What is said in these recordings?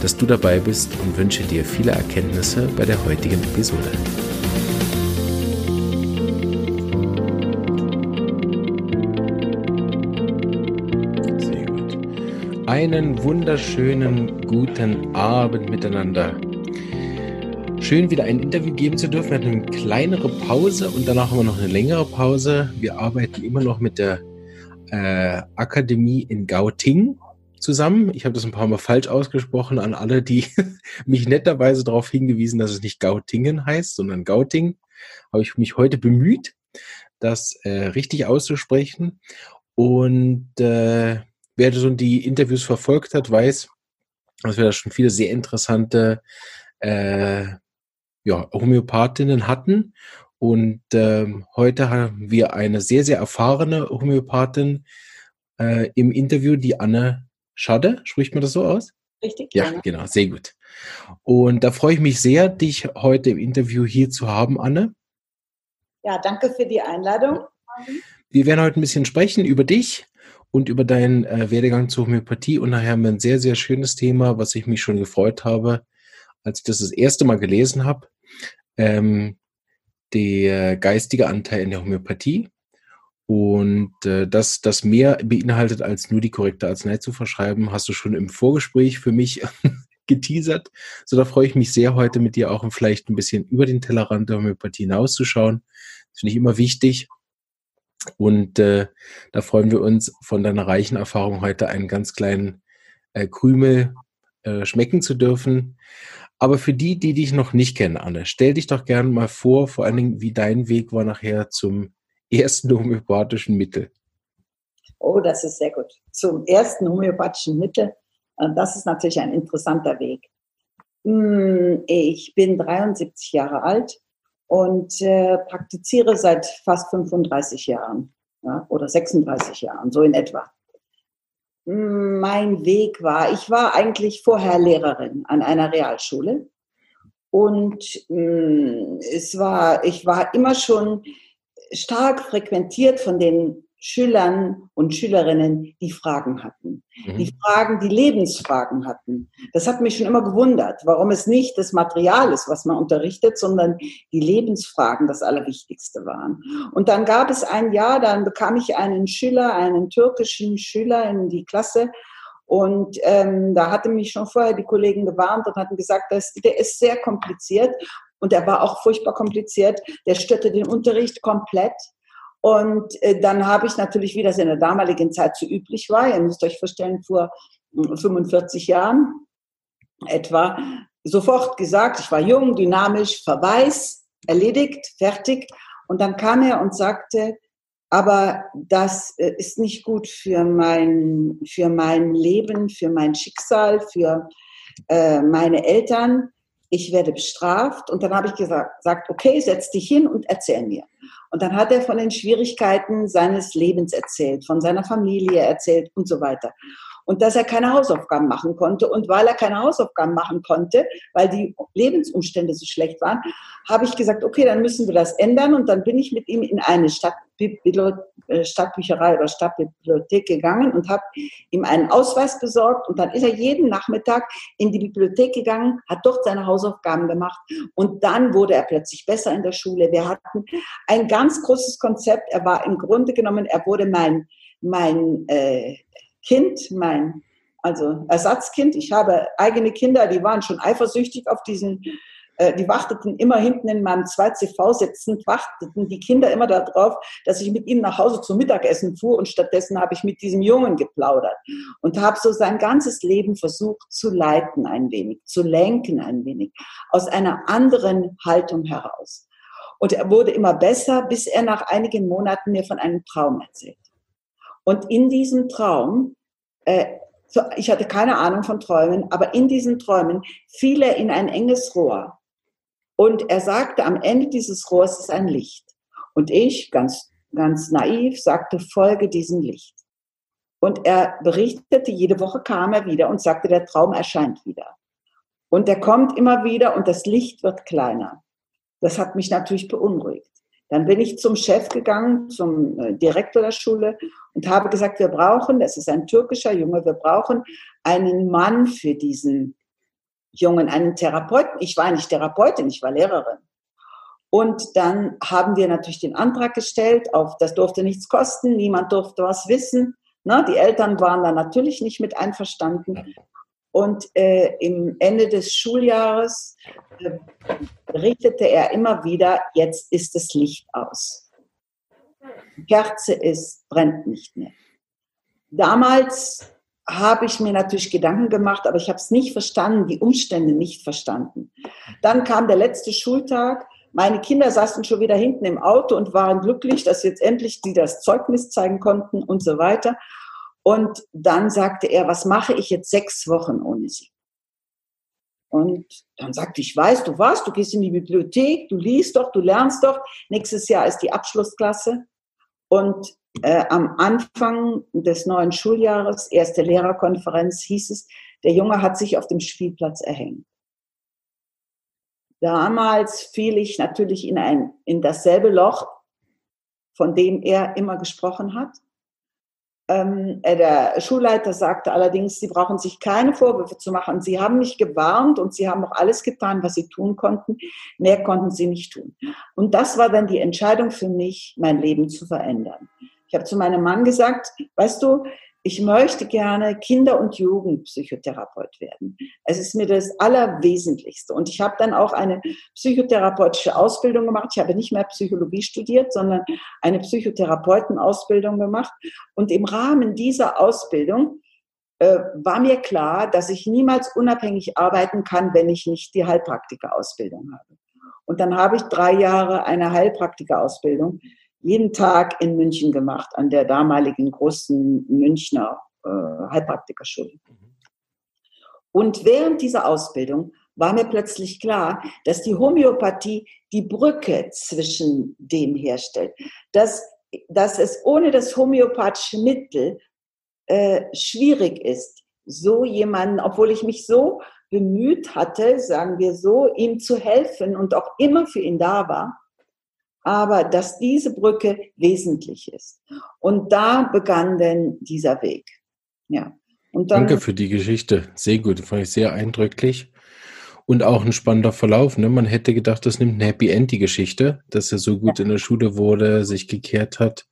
dass du dabei bist und wünsche dir viele Erkenntnisse bei der heutigen Episode. Sehr gut. Einen wunderschönen guten Abend miteinander. Schön wieder ein Interview geben zu dürfen. Wir hatten eine kleinere Pause und danach haben wir noch eine längere Pause. Wir arbeiten immer noch mit der äh, Akademie in Gauting zusammen. Ich habe das ein paar Mal falsch ausgesprochen an alle, die mich netterweise darauf hingewiesen, dass es nicht Gautingen heißt, sondern Gauting. Habe ich mich heute bemüht, das äh, richtig auszusprechen. Und äh, wer so die Interviews verfolgt hat, weiß, dass wir da schon viele sehr interessante äh, ja, Homöopathinnen hatten. Und ähm, heute haben wir eine sehr, sehr erfahrene Homöopathin äh, im Interview, die Anne Schade, spricht man das so aus? Richtig. Ja, gerne. genau, sehr gut. Und da freue ich mich sehr, dich heute im Interview hier zu haben, Anne. Ja, danke für die Einladung. Wir werden heute ein bisschen sprechen über dich und über deinen äh, Werdegang zur Homöopathie und nachher haben wir ein sehr, sehr schönes Thema, was ich mich schon gefreut habe, als ich das das erste Mal gelesen habe. Ähm, der geistige Anteil in der Homöopathie. Und äh, dass das mehr beinhaltet, als nur die korrekte Arznei zu verschreiben, hast du schon im Vorgespräch für mich geteasert. So, da freue ich mich sehr, heute mit dir auch vielleicht ein bisschen über den Tellerrand der Homöopathie hinauszuschauen. Das finde ich immer wichtig. Und äh, da freuen wir uns, von deiner reichen Erfahrung heute einen ganz kleinen äh, Krümel äh, schmecken zu dürfen. Aber für die, die dich noch nicht kennen, Anne, stell dich doch gerne mal vor, vor allen Dingen, wie dein Weg war nachher zum ersten homöopathischen Mittel? Oh, das ist sehr gut. Zum ersten homöopathischen Mittel, äh, das ist natürlich ein interessanter Weg. Hm, ich bin 73 Jahre alt und äh, praktiziere seit fast 35 Jahren ja, oder 36 Jahren, so in etwa. Hm, mein Weg war, ich war eigentlich vorher Lehrerin an einer Realschule und hm, es war, ich war immer schon stark frequentiert von den Schülern und Schülerinnen, die Fragen hatten. Mhm. Die Fragen, die Lebensfragen hatten. Das hat mich schon immer gewundert, warum es nicht das Material ist, was man unterrichtet, sondern die Lebensfragen das Allerwichtigste waren. Und dann gab es ein Jahr, dann bekam ich einen Schüler, einen türkischen Schüler in die Klasse. Und ähm, da hatte mich schon vorher die Kollegen gewarnt und hatten gesagt, das, der ist sehr kompliziert und er war auch furchtbar kompliziert. Der störte den Unterricht komplett. Und äh, dann habe ich natürlich, wie das in der damaligen Zeit so üblich war, ihr müsst euch vorstellen, vor 45 hm, Jahren etwa, sofort gesagt, ich war jung, dynamisch, Verweis, erledigt, fertig. Und dann kam er und sagte, aber das äh, ist nicht gut für mein, für mein Leben, für mein Schicksal, für äh, meine Eltern ich werde bestraft. Und dann habe ich gesagt, okay, setz dich hin und erzähl mir. Und dann hat er von den Schwierigkeiten seines Lebens erzählt, von seiner Familie erzählt und so weiter und dass er keine Hausaufgaben machen konnte. Und weil er keine Hausaufgaben machen konnte, weil die Lebensumstände so schlecht waren, habe ich gesagt, okay, dann müssen wir das ändern. Und dann bin ich mit ihm in eine äh, Stadtbücherei oder Stadtbibliothek gegangen und habe ihm einen Ausweis besorgt. Und dann ist er jeden Nachmittag in die Bibliothek gegangen, hat dort seine Hausaufgaben gemacht. Und dann wurde er plötzlich besser in der Schule. Wir hatten ein ganz großes Konzept. Er war im Grunde genommen, er wurde mein, mein äh, Kind, mein also Ersatzkind. Ich habe eigene Kinder, die waren schon eifersüchtig auf diesen, äh, die warteten immer hinten in meinem 2CV sitzend, warteten die Kinder immer darauf, dass ich mit ihnen nach Hause zum Mittagessen fuhr und stattdessen habe ich mit diesem Jungen geplaudert und habe so sein ganzes Leben versucht zu leiten ein wenig, zu lenken ein wenig, aus einer anderen Haltung heraus. Und er wurde immer besser, bis er nach einigen Monaten mir von einem Traum erzählt. Und in diesem Traum, äh, so, ich hatte keine Ahnung von Träumen, aber in diesen Träumen fiel er in ein enges Rohr. Und er sagte, am Ende dieses Rohrs ist ein Licht. Und ich, ganz, ganz naiv, sagte, folge diesem Licht. Und er berichtete, jede Woche kam er wieder und sagte, der Traum erscheint wieder. Und er kommt immer wieder und das Licht wird kleiner. Das hat mich natürlich beunruhigt. Dann bin ich zum Chef gegangen, zum äh, Direktor der Schule und habe gesagt, wir brauchen, das ist ein türkischer Junge, wir brauchen einen Mann für diesen Jungen, einen Therapeuten. Ich war nicht Therapeutin, ich war Lehrerin. Und dann haben wir natürlich den Antrag gestellt, auf das durfte nichts kosten, niemand durfte was wissen. Na, die Eltern waren da natürlich nicht mit einverstanden. Und äh, im Ende des Schuljahres äh, richtete er immer wieder, jetzt ist das Licht aus. Die Kerze ist, brennt nicht mehr. Damals habe ich mir natürlich Gedanken gemacht, aber ich habe es nicht verstanden, die Umstände nicht verstanden. Dann kam der letzte Schultag. Meine Kinder saßen schon wieder hinten im Auto und waren glücklich, dass jetzt endlich die das Zeugnis zeigen konnten und so weiter. Und dann sagte er, was mache ich jetzt sechs Wochen ohne sie? Und dann sagte ich, weißt du was, du gehst in die Bibliothek, du liest doch, du lernst doch. Nächstes Jahr ist die Abschlussklasse. Und äh, am Anfang des neuen Schuljahres, erste Lehrerkonferenz, hieß es, der Junge hat sich auf dem Spielplatz erhängt. Damals fiel ich natürlich in, ein, in dasselbe Loch, von dem er immer gesprochen hat. Ähm, äh, der Schulleiter sagte allerdings, Sie brauchen sich keine Vorwürfe zu machen. Sie haben mich gewarnt und Sie haben auch alles getan, was Sie tun konnten. Mehr konnten Sie nicht tun. Und das war dann die Entscheidung für mich, mein Leben zu verändern. Ich habe zu meinem Mann gesagt, weißt du, ich möchte gerne Kinder- und Jugendpsychotherapeut werden. Es ist mir das Allerwesentlichste. Und ich habe dann auch eine psychotherapeutische Ausbildung gemacht. Ich habe nicht mehr Psychologie studiert, sondern eine Psychotherapeutenausbildung gemacht. Und im Rahmen dieser Ausbildung äh, war mir klar, dass ich niemals unabhängig arbeiten kann, wenn ich nicht die Heilpraktikerausbildung habe. Und dann habe ich drei Jahre eine Heilpraktikerausbildung jeden Tag in München gemacht, an der damaligen großen Münchner äh, Heilpraktikerschule. Und während dieser Ausbildung war mir plötzlich klar, dass die Homöopathie die Brücke zwischen dem herstellt, dass, dass es ohne das homöopathische Mittel äh, schwierig ist, so jemanden, obwohl ich mich so bemüht hatte, sagen wir so, ihm zu helfen und auch immer für ihn da war, aber dass diese Brücke wesentlich ist. Und da begann denn dieser Weg. Ja. Und dann, Danke für die Geschichte. Sehr gut, fand ich sehr eindrücklich. Und auch ein spannender Verlauf. Ne? Man hätte gedacht, das nimmt ein Happy End, die Geschichte, dass er so gut ja. in der Schule wurde, sich gekehrt hat.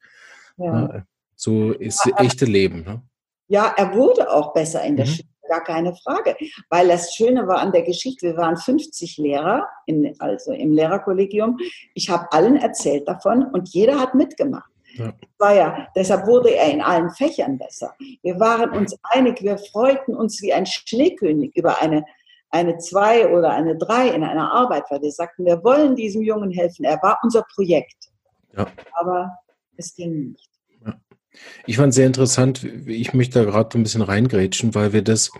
Ja. Ja, so ist das echte Leben. Ne? Ja, er wurde auch besser in der mhm. Schule gar keine Frage. Weil das Schöne war an der Geschichte, wir waren 50 Lehrer, in, also im Lehrerkollegium. Ich habe allen erzählt davon und jeder hat mitgemacht. Ja. War ja, deshalb wurde er in allen Fächern besser. Wir waren uns einig, wir freuten uns wie ein Schneekönig über eine, eine zwei oder eine drei in einer Arbeit, weil wir sagten, wir wollen diesem Jungen helfen. Er war unser Projekt. Ja. Aber es ging nicht. Ich fand es sehr interessant, ich möchte da gerade ein bisschen reingrätschen, weil wir das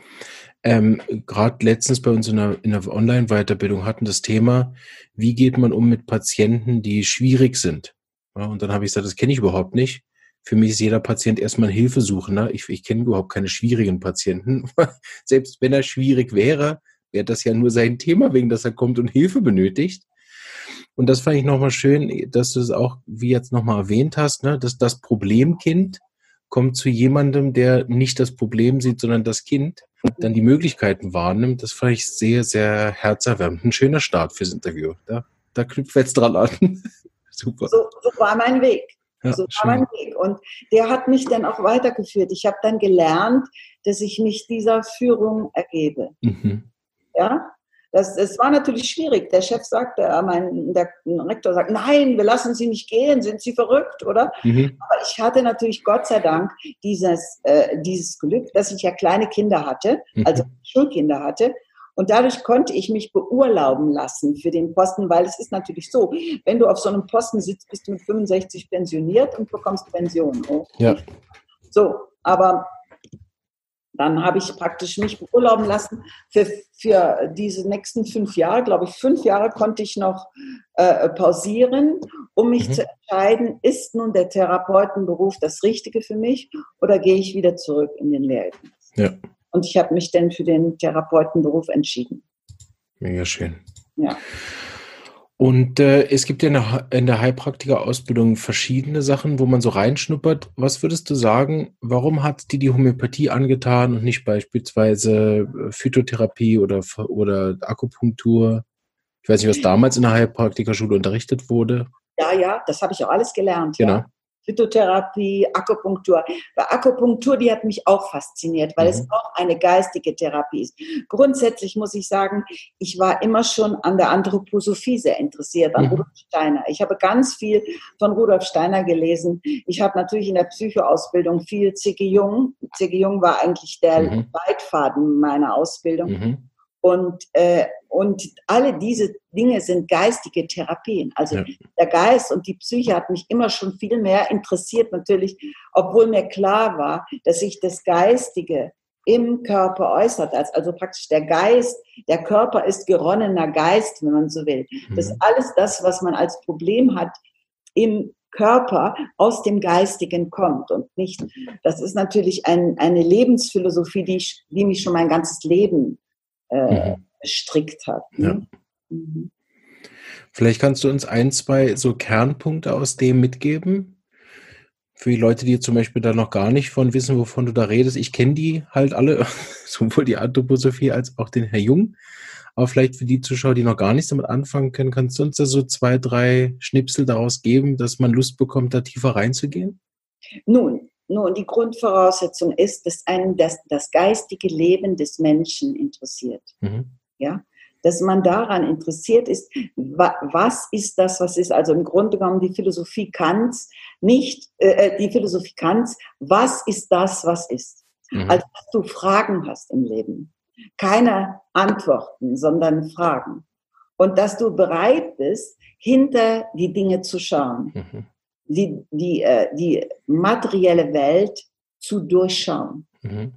ähm, gerade letztens bei uns in der, in der Online-Weiterbildung hatten, das Thema, wie geht man um mit Patienten, die schwierig sind. Ja, und dann habe ich gesagt, das kenne ich überhaupt nicht. Für mich ist jeder Patient erstmal ein Hilfesuchender. Ich, ich kenne überhaupt keine schwierigen Patienten. Selbst wenn er schwierig wäre, wäre das ja nur sein Thema, wegen dass er kommt und Hilfe benötigt. Und das fand ich nochmal schön, dass du es auch, wie jetzt nochmal erwähnt hast, ne, dass das Problemkind kommt zu jemandem, der nicht das Problem sieht, sondern das Kind, dann die Möglichkeiten wahrnimmt. Das fand ich sehr, sehr herzerwärmend. Ein schöner Start fürs Interview. Da, da knüpft jetzt dran an. Super. So, so, war mein Weg. Ja, so war mein Weg. Und der hat mich dann auch weitergeführt. Ich habe dann gelernt, dass ich mich dieser Führung ergebe. Mhm. Ja, das, das war natürlich schwierig. Der Chef sagte, äh, mein, der Rektor sagt, nein, wir lassen Sie nicht gehen, sind Sie verrückt, oder? Mhm. Aber ich hatte natürlich Gott sei Dank dieses, äh, dieses Glück, dass ich ja kleine Kinder hatte, mhm. also Schulkinder hatte. Und dadurch konnte ich mich beurlauben lassen für den Posten, weil es ist natürlich so, wenn du auf so einem Posten sitzt, bist du mit 65 pensioniert und bekommst Pension. Oh. Ja. So, aber dann habe ich praktisch mich beurlauben lassen. Für, für diese nächsten fünf Jahre, glaube ich, fünf Jahre konnte ich noch äh, pausieren, um mich mhm. zu entscheiden, ist nun der Therapeutenberuf das Richtige für mich oder gehe ich wieder zurück in den Lehrdienst? Ja. Und ich habe mich dann für den Therapeutenberuf entschieden. Mega schön. Ja. Und äh, es gibt ja in der, in der Heilpraktiker-Ausbildung verschiedene Sachen, wo man so reinschnuppert. Was würdest du sagen, warum hat dir die Homöopathie angetan und nicht beispielsweise äh, Phytotherapie oder, oder Akupunktur? Ich weiß nicht, was damals in der Heilpraktikerschule unterrichtet wurde. Ja, ja, das habe ich auch alles gelernt. Genau. Ja. Phytotherapie, Akupunktur. Bei Akupunktur, die hat mich auch fasziniert, weil mhm. es auch eine geistige Therapie ist. Grundsätzlich muss ich sagen, ich war immer schon an der Anthroposophie sehr interessiert, an mhm. Rudolf Steiner. Ich habe ganz viel von Rudolf Steiner gelesen. Ich habe natürlich in der Psychoausbildung viel C.G. Jung. C.G. Jung war eigentlich der mhm. Leitfaden meiner Ausbildung. Und, äh, und alle diese Dinge sind geistige Therapien. Also ja. der Geist und die Psyche hat mich immer schon viel mehr interessiert, natürlich, obwohl mir klar war, dass sich das Geistige im Körper äußert. Also praktisch der Geist, der Körper ist geronnener Geist, wenn man so will. Mhm. Das ist alles das, was man als Problem hat im Körper aus dem Geistigen kommt und nicht. Das ist natürlich ein, eine Lebensphilosophie, die, ich, die mich schon mein ganzes Leben äh, mhm. gestrickt hat. Ne? Ja. Mhm. Vielleicht kannst du uns ein, zwei so Kernpunkte aus dem mitgeben. Für die Leute, die zum Beispiel da noch gar nicht von wissen, wovon du da redest. Ich kenne die halt alle, sowohl die Anthroposophie als auch den Herr Jung. Aber vielleicht für die Zuschauer, die noch gar nichts damit anfangen können, kannst du uns da so zwei, drei Schnipsel daraus geben, dass man Lust bekommt, da tiefer reinzugehen? Nun, nun, die Grundvoraussetzung ist, dass einen das, das geistige Leben des Menschen interessiert. Mhm. Ja, dass man daran interessiert ist, was ist das, was ist, also im Grunde genommen die Philosophie Kants, nicht äh, äh, die Philosophie Kants, was ist das, was ist? Mhm. Also, dass du Fragen hast im Leben. Keine Antworten, sondern Fragen. Und dass du bereit bist, hinter die Dinge zu schauen. Mhm die, die, äh, die materielle Welt zu durchschauen, mhm.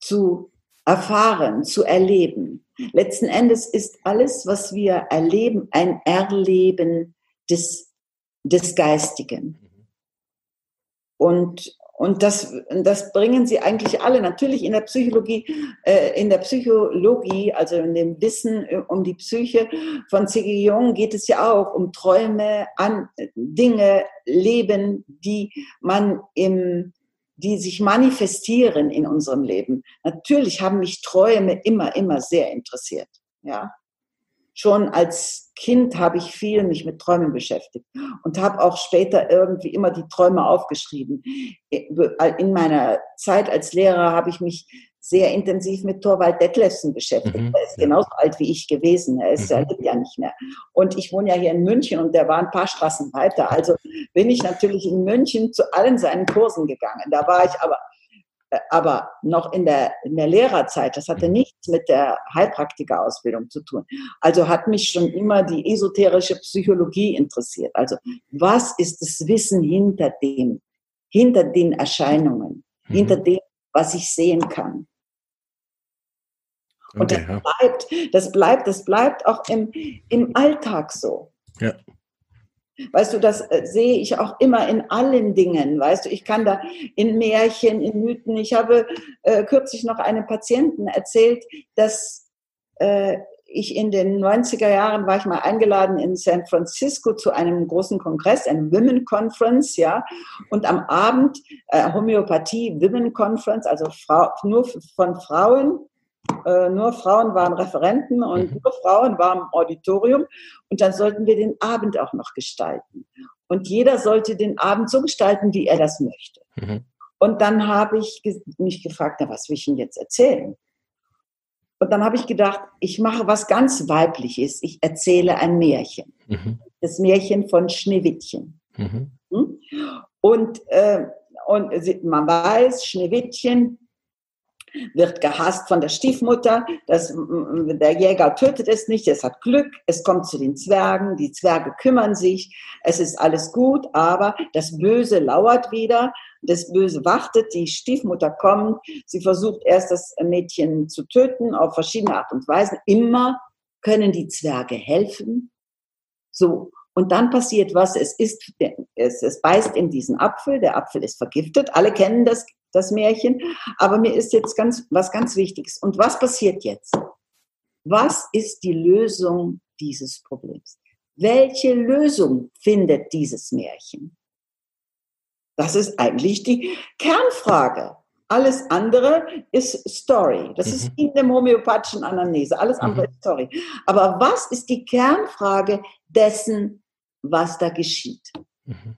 zu erfahren, zu erleben. Letzten Endes ist alles, was wir erleben, ein Erleben des, des Geistigen. Und und das, das bringen sie eigentlich alle. Natürlich in der Psychologie, äh, in der Psychologie, also in dem Wissen äh, um die Psyche von C.G. Jung geht es ja auch um Träume, an Dinge, Leben, die man im, die sich manifestieren in unserem Leben. Natürlich haben mich Träume immer, immer sehr interessiert. Ja, schon als Kind habe ich viel mich mit Träumen beschäftigt und habe auch später irgendwie immer die Träume aufgeschrieben. In meiner Zeit als Lehrer habe ich mich sehr intensiv mit Thorwald Detlefsen beschäftigt. Mhm, er ist ja. genauso alt wie ich gewesen. Er ist mhm. er lebt ja nicht mehr. Und ich wohne ja hier in München und der war ein paar Straßen weiter. Also bin ich natürlich in München zu allen seinen Kursen gegangen. Da war ich aber aber noch in der, in der Lehrerzeit, das hatte mhm. nichts mit der Heilpraktikerausbildung zu tun. Also hat mich schon immer die esoterische Psychologie interessiert. Also was ist das Wissen hinter dem, hinter den Erscheinungen, mhm. hinter dem, was ich sehen kann? Und okay, das bleibt, das bleibt, das bleibt auch im, im Alltag so. Ja. Weißt du, das äh, sehe ich auch immer in allen Dingen. Weißt du, ich kann da in Märchen, in Mythen. Ich habe äh, kürzlich noch einem Patienten erzählt, dass äh, ich in den 90er Jahren war ich mal eingeladen in San Francisco zu einem großen Kongress, ein Women Conference, ja. Und am Abend äh, Homöopathie Women Conference, also Frau, nur von Frauen äh, nur Frauen waren Referenten und mhm. nur Frauen waren im Auditorium. Und dann sollten wir den Abend auch noch gestalten. Und jeder sollte den Abend so gestalten, wie er das möchte. Mhm. Und dann habe ich mich gefragt, na, was will ich denn jetzt erzählen? Und dann habe ich gedacht, ich mache was ganz Weibliches. Ich erzähle ein Märchen. Mhm. Das Märchen von Schneewittchen. Mhm. Hm? Und, äh, und man weiß, Schneewittchen wird gehasst von der Stiefmutter. Das, der Jäger tötet es nicht, es hat Glück, es kommt zu den Zwergen, die Zwerge kümmern sich, es ist alles gut, aber das Böse lauert wieder, das Böse wartet, die Stiefmutter kommt, sie versucht erst das Mädchen zu töten auf verschiedene Art und Weisen. Immer können die Zwerge helfen. So, und dann passiert was, es ist, es, es beißt in diesen Apfel, der Apfel ist vergiftet, alle kennen das, das Märchen, aber mir ist jetzt ganz, was ganz Wichtiges. Und was passiert jetzt? Was ist die Lösung dieses Problems? Welche Lösung findet dieses Märchen? Das ist eigentlich die Kernfrage. Alles andere ist Story. Das mhm. ist in der homöopathischen Anamnese. Alles andere mhm. ist Story. Aber was ist die Kernfrage dessen, was da geschieht? Mhm.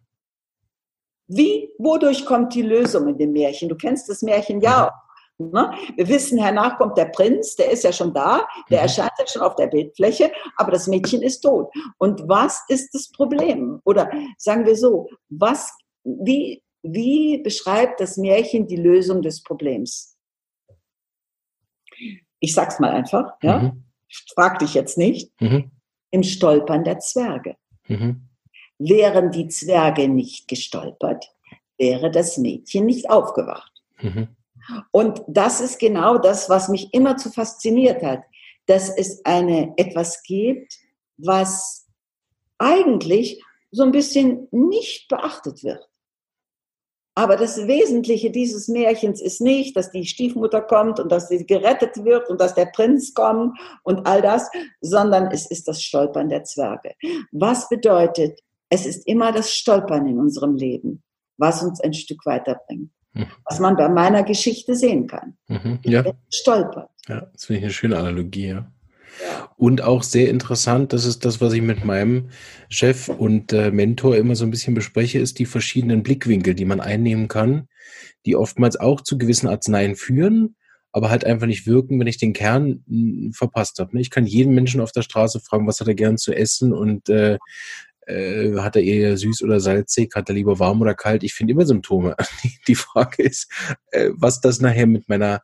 Wie, wodurch kommt die Lösung in dem Märchen? Du kennst das Märchen ja auch. Ne? Wir wissen, hernach kommt der Prinz, der ist ja schon da, der mhm. erscheint ja schon auf der Bildfläche, aber das Mädchen ist tot. Und was ist das Problem? Oder sagen wir so, was, wie, wie beschreibt das Märchen die Lösung des Problems? Ich sag's mal einfach, ja. Mhm. Frag dich jetzt nicht. Mhm. Im Stolpern der Zwerge. Mhm. Wären die Zwerge nicht gestolpert, wäre das Mädchen nicht aufgewacht. Mhm. Und das ist genau das, was mich immer zu fasziniert hat, dass es eine, etwas gibt, was eigentlich so ein bisschen nicht beachtet wird. Aber das Wesentliche dieses Märchens ist nicht, dass die Stiefmutter kommt und dass sie gerettet wird und dass der Prinz kommt und all das, sondern es ist das Stolpern der Zwerge. Was bedeutet, es ist immer das Stolpern in unserem Leben, was uns ein Stück weiterbringt. Mhm. Was man bei meiner Geschichte sehen kann. Mhm, ja. Stolpert. Ja, das finde ich eine schöne Analogie, ja. Und auch sehr interessant, das ist das, was ich mit meinem Chef und äh, Mentor immer so ein bisschen bespreche, ist die verschiedenen Blickwinkel, die man einnehmen kann, die oftmals auch zu gewissen Arzneien führen, aber halt einfach nicht wirken, wenn ich den Kern verpasst habe. Ne? Ich kann jeden Menschen auf der Straße fragen, was hat er gern zu essen und äh, äh, hat er eher süß oder salzig, hat er lieber warm oder kalt. Ich finde immer Symptome. Die Frage ist, äh, was das nachher mit meiner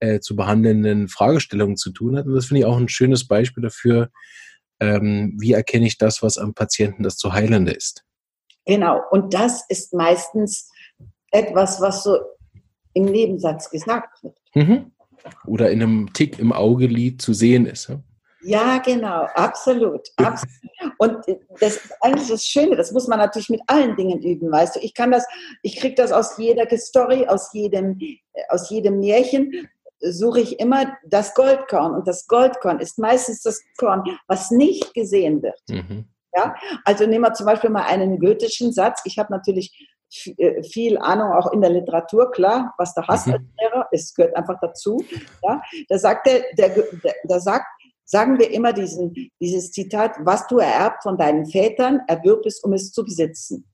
äh, zu behandelnden Fragestellungen zu tun hat. Und das finde ich auch ein schönes Beispiel dafür, ähm, wie erkenne ich das, was am Patienten das zu heilende ist. Genau, und das ist meistens etwas, was so im Nebensatz gesagt wird. Mhm. Oder in einem Tick im Augelied zu sehen ist. Ja? Ja, genau, absolut, absolut. Und das ist eigentlich das Schöne, das muss man natürlich mit allen Dingen üben, weißt du. Ich kann das, ich kriege das aus jeder Story, aus jedem, aus jedem Märchen suche ich immer das Goldkorn. Und das Goldkorn ist meistens das Korn, was nicht gesehen wird. Mhm. Ja? Also nehmen wir zum Beispiel mal einen goethischen Satz. Ich habe natürlich äh, viel Ahnung auch in der Literatur, klar, was der Hass mhm. als Lehrer ist, gehört einfach dazu. Ja? Da sagt der, der, der, der sagt, sagen wir immer diesen, dieses Zitat, was du ererbt von deinen Vätern, erwirb es, um es zu besitzen.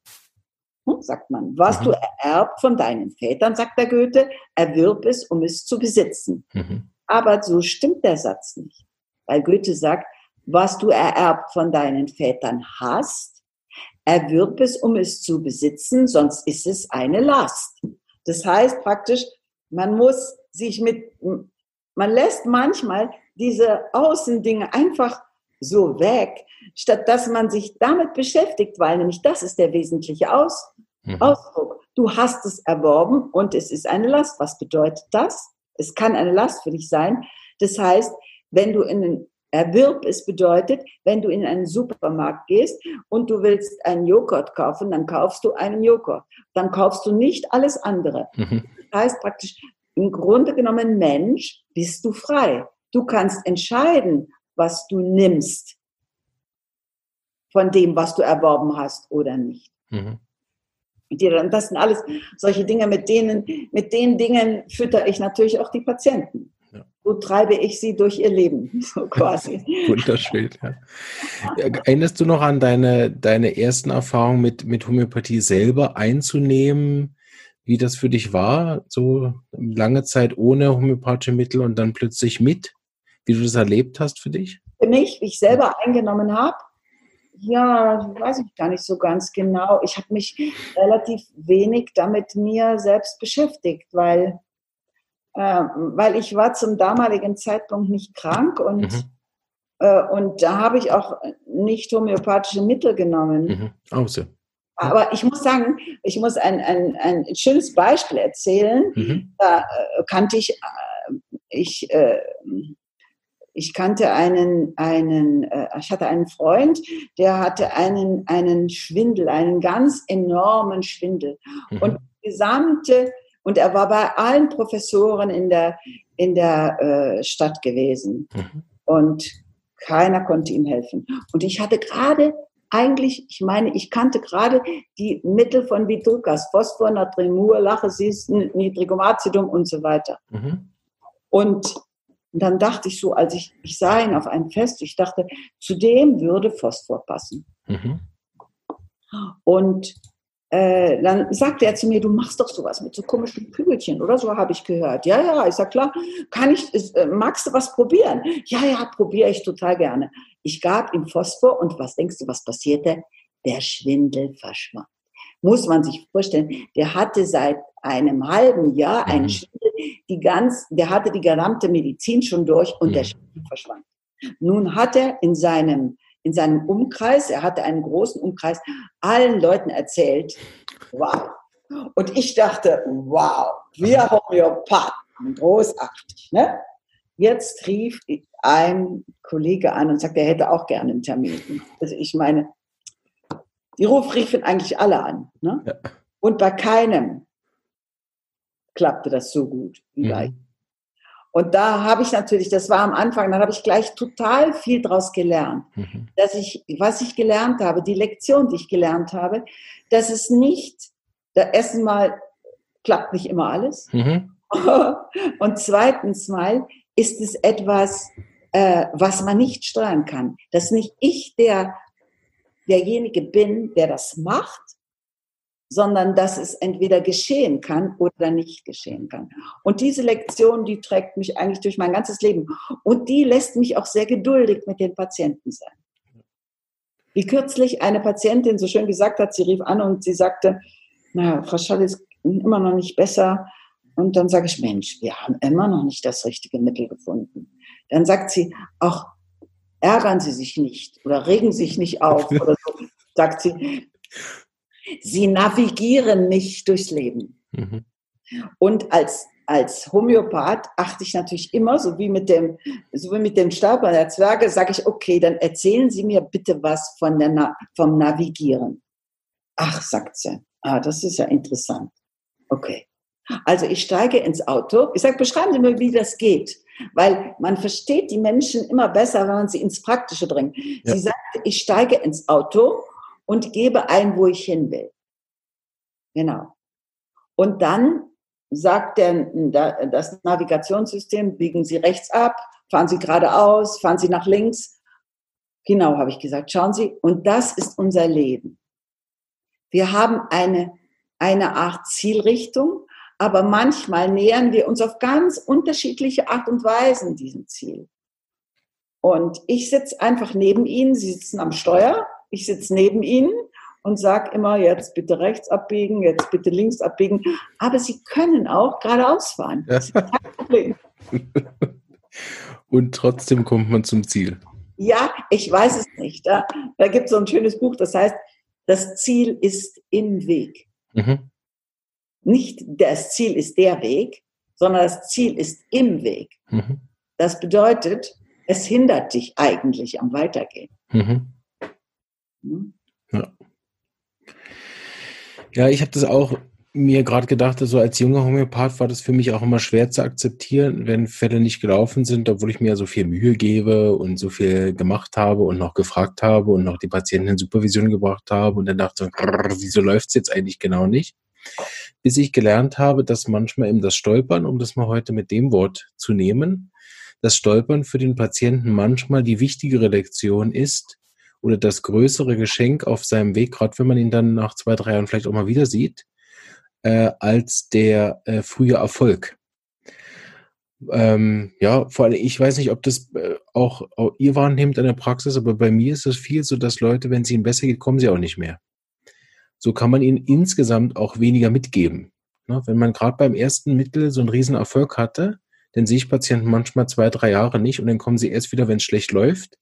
Hm, sagt man. Was mhm. du ererbt von deinen Vätern, sagt der Goethe, erwirb es, um es zu besitzen. Mhm. Aber so stimmt der Satz nicht. Weil Goethe sagt, was du ererbt von deinen Vätern hast, erwirb es, um es zu besitzen, sonst ist es eine Last. Das heißt praktisch, man muss sich mit, man lässt manchmal diese Außendinge einfach so weg, statt dass man sich damit beschäftigt, weil nämlich das ist der wesentliche Aus, mhm. Ausdruck. Du hast es erworben und es ist eine Last. Was bedeutet das? Es kann eine Last für dich sein. Das heißt, wenn du in den Erwirb es bedeutet, wenn du in einen Supermarkt gehst und du willst einen Joghurt kaufen, dann kaufst du einen Joghurt. Dann kaufst du nicht alles andere. Mhm. Das heißt praktisch, im Grunde genommen Mensch, bist du frei. Du kannst entscheiden, was du nimmst von dem, was du erworben hast oder nicht. Mhm. Das sind alles solche Dinge, mit denen, mit den Dingen fütter ich natürlich auch die Patienten. Ja. So treibe ich sie durch ihr Leben, so quasi. Wunderschön, ja. Erinnerst du noch an deine, deine ersten Erfahrungen mit, mit Homöopathie selber einzunehmen, wie das für dich war? So lange Zeit ohne homöopathische Mittel und dann plötzlich mit? Wie du das erlebt hast für dich? Für mich, wie ich selber eingenommen habe, ja, weiß ich gar nicht so ganz genau. Ich habe mich relativ wenig damit mir selbst beschäftigt, weil äh, weil ich war zum damaligen Zeitpunkt nicht krank und, mhm. äh, und da habe ich auch nicht homöopathische Mittel genommen. Mhm. Oh, so. Aber ich muss sagen, ich muss ein, ein, ein schönes Beispiel erzählen. Mhm. Da äh, kannte ich, äh, ich, äh, ich kannte einen, einen, äh, ich hatte einen Freund, der hatte einen, einen Schwindel, einen ganz enormen Schwindel. Mhm. Und die gesamte, und er war bei allen Professoren in der, in der äh, Stadt gewesen. Mhm. Und keiner konnte ihm helfen. Und ich hatte gerade eigentlich, ich meine, ich kannte gerade die Mittel von Vitrukas, Phosphor, Natriumur, Lachesis, Nitrigomacidum und so weiter. Mhm. Und dann dachte ich so, als ich, ich sah ihn auf einem Fest, ich dachte, zu dem würde Phosphor passen. Mhm. Und äh, dann sagte er zu mir, du machst doch sowas mit so komischen Kügelchen oder so, habe ich gehört. Ja, ja, ich sag klar, kann ich, äh, magst du was probieren? Ja, ja, probiere ich total gerne. Ich gab ihm Phosphor und was denkst du, was passierte? Der Schwindel verschwand. Muss man sich vorstellen, der hatte seit einem halben Jahr einen mhm. Schwindel, die ganz, der hatte die gesamte Medizin schon durch und mhm. der verschwand. Nun hat er in seinem in seinem Umkreis, er hatte einen großen Umkreis, allen Leuten erzählt, wow. Und ich dachte, wow, wir Homöopathen, großartig. Ne? Jetzt rief ein Kollege an und sagte, er hätte auch gerne einen Termin. Also ich meine, die Ruf riefen eigentlich alle an. Ne? Ja. Und bei keinem klappte das so gut wie bei mhm. Und da habe ich natürlich, das war am Anfang, dann habe ich gleich total viel daraus gelernt. Mhm. Dass ich, was ich gelernt habe, die Lektion, die ich gelernt habe, dass es nicht, da erstens mal klappt nicht immer alles. Mhm. Und zweitens mal ist es etwas, äh, was man nicht steuern kann. Dass nicht ich der, derjenige bin, der das macht, sondern dass es entweder geschehen kann oder nicht geschehen kann. Und diese Lektion, die trägt mich eigentlich durch mein ganzes Leben. Und die lässt mich auch sehr geduldig mit den Patienten sein. Wie kürzlich eine Patientin so schön gesagt hat, sie rief an und sie sagte, na, Frau Schall ist immer noch nicht besser. Und dann sage ich, Mensch, wir haben immer noch nicht das richtige Mittel gefunden. Dann sagt sie, auch ärgern Sie sich nicht oder regen sich nicht auf oder so. Sagt sie, Sie navigieren mich durchs Leben. Mhm. Und als, als Homöopath achte ich natürlich immer, so wie mit dem, so wie mit dem Stab der Zwerge, sage ich, okay, dann erzählen Sie mir bitte was von der, vom Navigieren. Ach, sagt sie. Ah, das ist ja interessant. Okay. Also ich steige ins Auto. Ich sage, beschreiben Sie mir, wie das geht. Weil man versteht die Menschen immer besser, wenn man sie ins Praktische bringt. Ja. Sie sagt, ich steige ins Auto und gebe ein, wo ich hin will. Genau. Und dann sagt der, das Navigationssystem, biegen Sie rechts ab, fahren Sie geradeaus, fahren Sie nach links. Genau, habe ich gesagt. Schauen Sie, und das ist unser Leben. Wir haben eine, eine Art Zielrichtung, aber manchmal nähern wir uns auf ganz unterschiedliche Art und Weisen diesem Ziel. Und ich sitze einfach neben Ihnen, Sie sitzen am Steuer ich sitze neben Ihnen und sage immer, jetzt bitte rechts abbiegen, jetzt bitte links abbiegen. Aber Sie können auch geradeaus fahren. Das ist kein Problem. und trotzdem kommt man zum Ziel. Ja, ich weiß es nicht. Da, da gibt es so ein schönes Buch, das heißt, das Ziel ist im Weg. Mhm. Nicht das Ziel ist der Weg, sondern das Ziel ist im Weg. Mhm. Das bedeutet, es hindert dich eigentlich am Weitergehen. Mhm. Ja. Ja, ich habe das auch mir gerade gedacht, so als junger Homöopath war das für mich auch immer schwer zu akzeptieren, wenn Fälle nicht gelaufen sind, obwohl ich mir so viel Mühe gebe und so viel gemacht habe und noch gefragt habe und noch die Patienten in Supervision gebracht habe und dann dachte, ich, wieso läuft es jetzt eigentlich genau nicht? Bis ich gelernt habe, dass manchmal eben das Stolpern, um das mal heute mit dem Wort zu nehmen, das Stolpern für den Patienten manchmal die wichtigere Lektion ist, oder das größere Geschenk auf seinem Weg, gerade wenn man ihn dann nach zwei, drei Jahren vielleicht auch mal wieder sieht, äh, als der äh, frühe Erfolg. Ähm, ja, vor allem, ich weiß nicht, ob das äh, auch, auch, ihr wahrnehmt in der Praxis, aber bei mir ist es viel so, dass Leute, wenn es ihnen besser geht, kommen sie auch nicht mehr. So kann man ihnen insgesamt auch weniger mitgeben. Ne? Wenn man gerade beim ersten Mittel so einen riesen Erfolg hatte, dann sehe ich Patienten manchmal zwei, drei Jahre nicht und dann kommen sie erst wieder, wenn es schlecht läuft.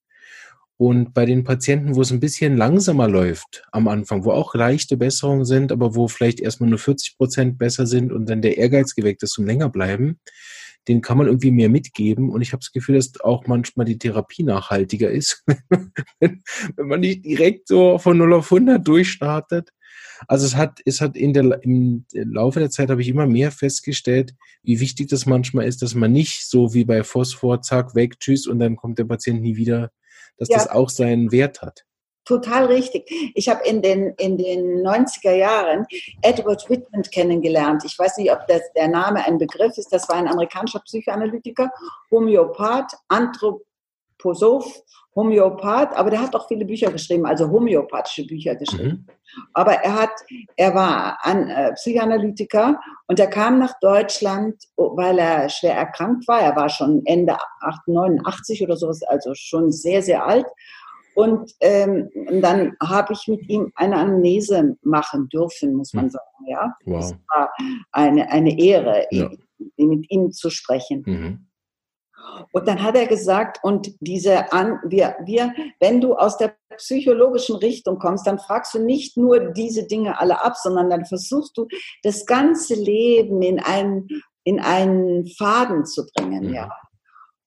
Und bei den Patienten, wo es ein bisschen langsamer läuft am Anfang, wo auch leichte Besserungen sind, aber wo vielleicht erstmal nur 40 Prozent besser sind und dann der Ehrgeiz geweckt ist zum länger bleiben, den kann man irgendwie mehr mitgeben. Und ich habe das Gefühl, dass auch manchmal die Therapie nachhaltiger ist, wenn, man nicht direkt so von 0 auf 100 durchstartet. Also es hat, es hat in der, im Laufe der Zeit habe ich immer mehr festgestellt, wie wichtig das manchmal ist, dass man nicht so wie bei Phosphor, zack, weg, tschüss und dann kommt der Patient nie wieder, dass ja. das auch seinen Wert hat. Total richtig. Ich habe in den, in den 90er Jahren Edward Whitman kennengelernt. Ich weiß nicht, ob das, der Name ein Begriff ist. Das war ein amerikanischer Psychoanalytiker, Homöopath, Anthroposoph, Homöopath, aber der hat auch viele Bücher geschrieben, also homöopathische Bücher geschrieben. Mhm. Aber er hat, er war ein äh, Psychoanalytiker und er kam nach Deutschland, weil er schwer erkrankt war. Er war schon Ende 89 oder sowas, also schon sehr, sehr alt und ähm, dann habe ich mit ihm eine Amnese machen dürfen, muss man hm. sagen. Ja, wow. das war eine, eine Ehre, ja. mit ihm zu sprechen. Mhm. Und dann hat er gesagt, und diese an, wir, wir, wenn du aus der psychologischen Richtung kommst, dann fragst du nicht nur diese Dinge alle ab, sondern dann versuchst du das ganze Leben in einen, in einen Faden zu bringen, mhm. ja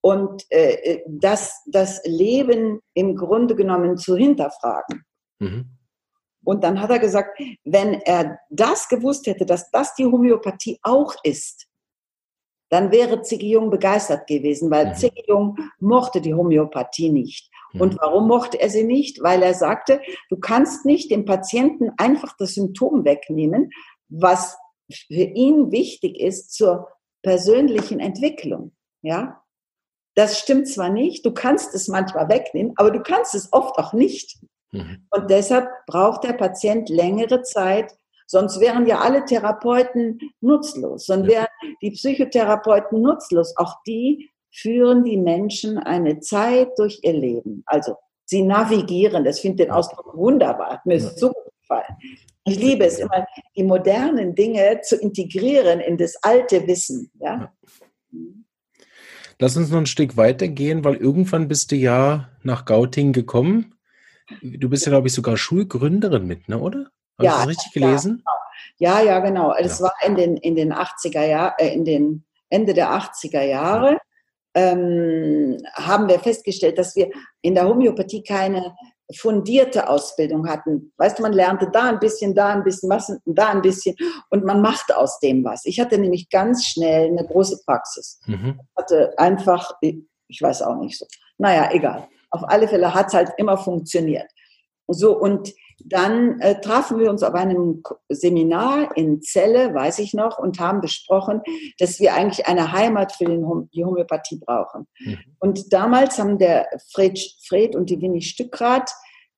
und äh, äh, das, das Leben im Grunde genommen zu hinterfragen. Mhm. Und dann hat er gesagt, wenn er das gewusst hätte, dass das die Homöopathie auch ist, dann wäre Ziggy Jung begeistert gewesen, weil mhm. Ziggy Jung mochte die Homöopathie nicht. Mhm. Und warum mochte er sie nicht? Weil er sagte, du kannst nicht dem Patienten einfach das Symptom wegnehmen, was für ihn wichtig ist zur persönlichen Entwicklung. Ja? Das stimmt zwar nicht, du kannst es manchmal wegnehmen, aber du kannst es oft auch nicht. Mhm. Und deshalb braucht der Patient längere Zeit, sonst wären ja alle Therapeuten nutzlos, sonst wären die Psychotherapeuten nutzlos. Auch die führen die Menschen eine Zeit durch ihr Leben. Also sie navigieren, das finde ich den Ausdruck wunderbar, mir ist so gut gefallen. Ich liebe es immer, die modernen Dinge zu integrieren in das alte Wissen. Ja? Mhm. Lass uns noch ein Stück weitergehen, weil irgendwann bist du ja nach Gauting gekommen. Du bist ja, glaube ich, sogar Schulgründerin mit, ne, oder? Hast ja, du das richtig gelesen? Ja, ja, genau. Es ja. war in den, in den 80er Jahren, äh, in den Ende der 80er Jahre. Ähm, haben wir festgestellt, dass wir in der Homöopathie keine fundierte Ausbildung hatten. Weißt du, man lernte da ein bisschen, da ein bisschen, was, da ein bisschen und man machte aus dem was. Ich hatte nämlich ganz schnell eine große Praxis. Mhm. Hatte einfach, ich weiß auch nicht so. Naja, egal. Auf alle Fälle hat es halt immer funktioniert. So, und dann äh, trafen wir uns auf einem Seminar in Celle, weiß ich noch, und haben besprochen, dass wir eigentlich eine Heimat für den, die Homöopathie brauchen. Mhm. Und damals haben der Fred, Fred und die Winnie Stückrath,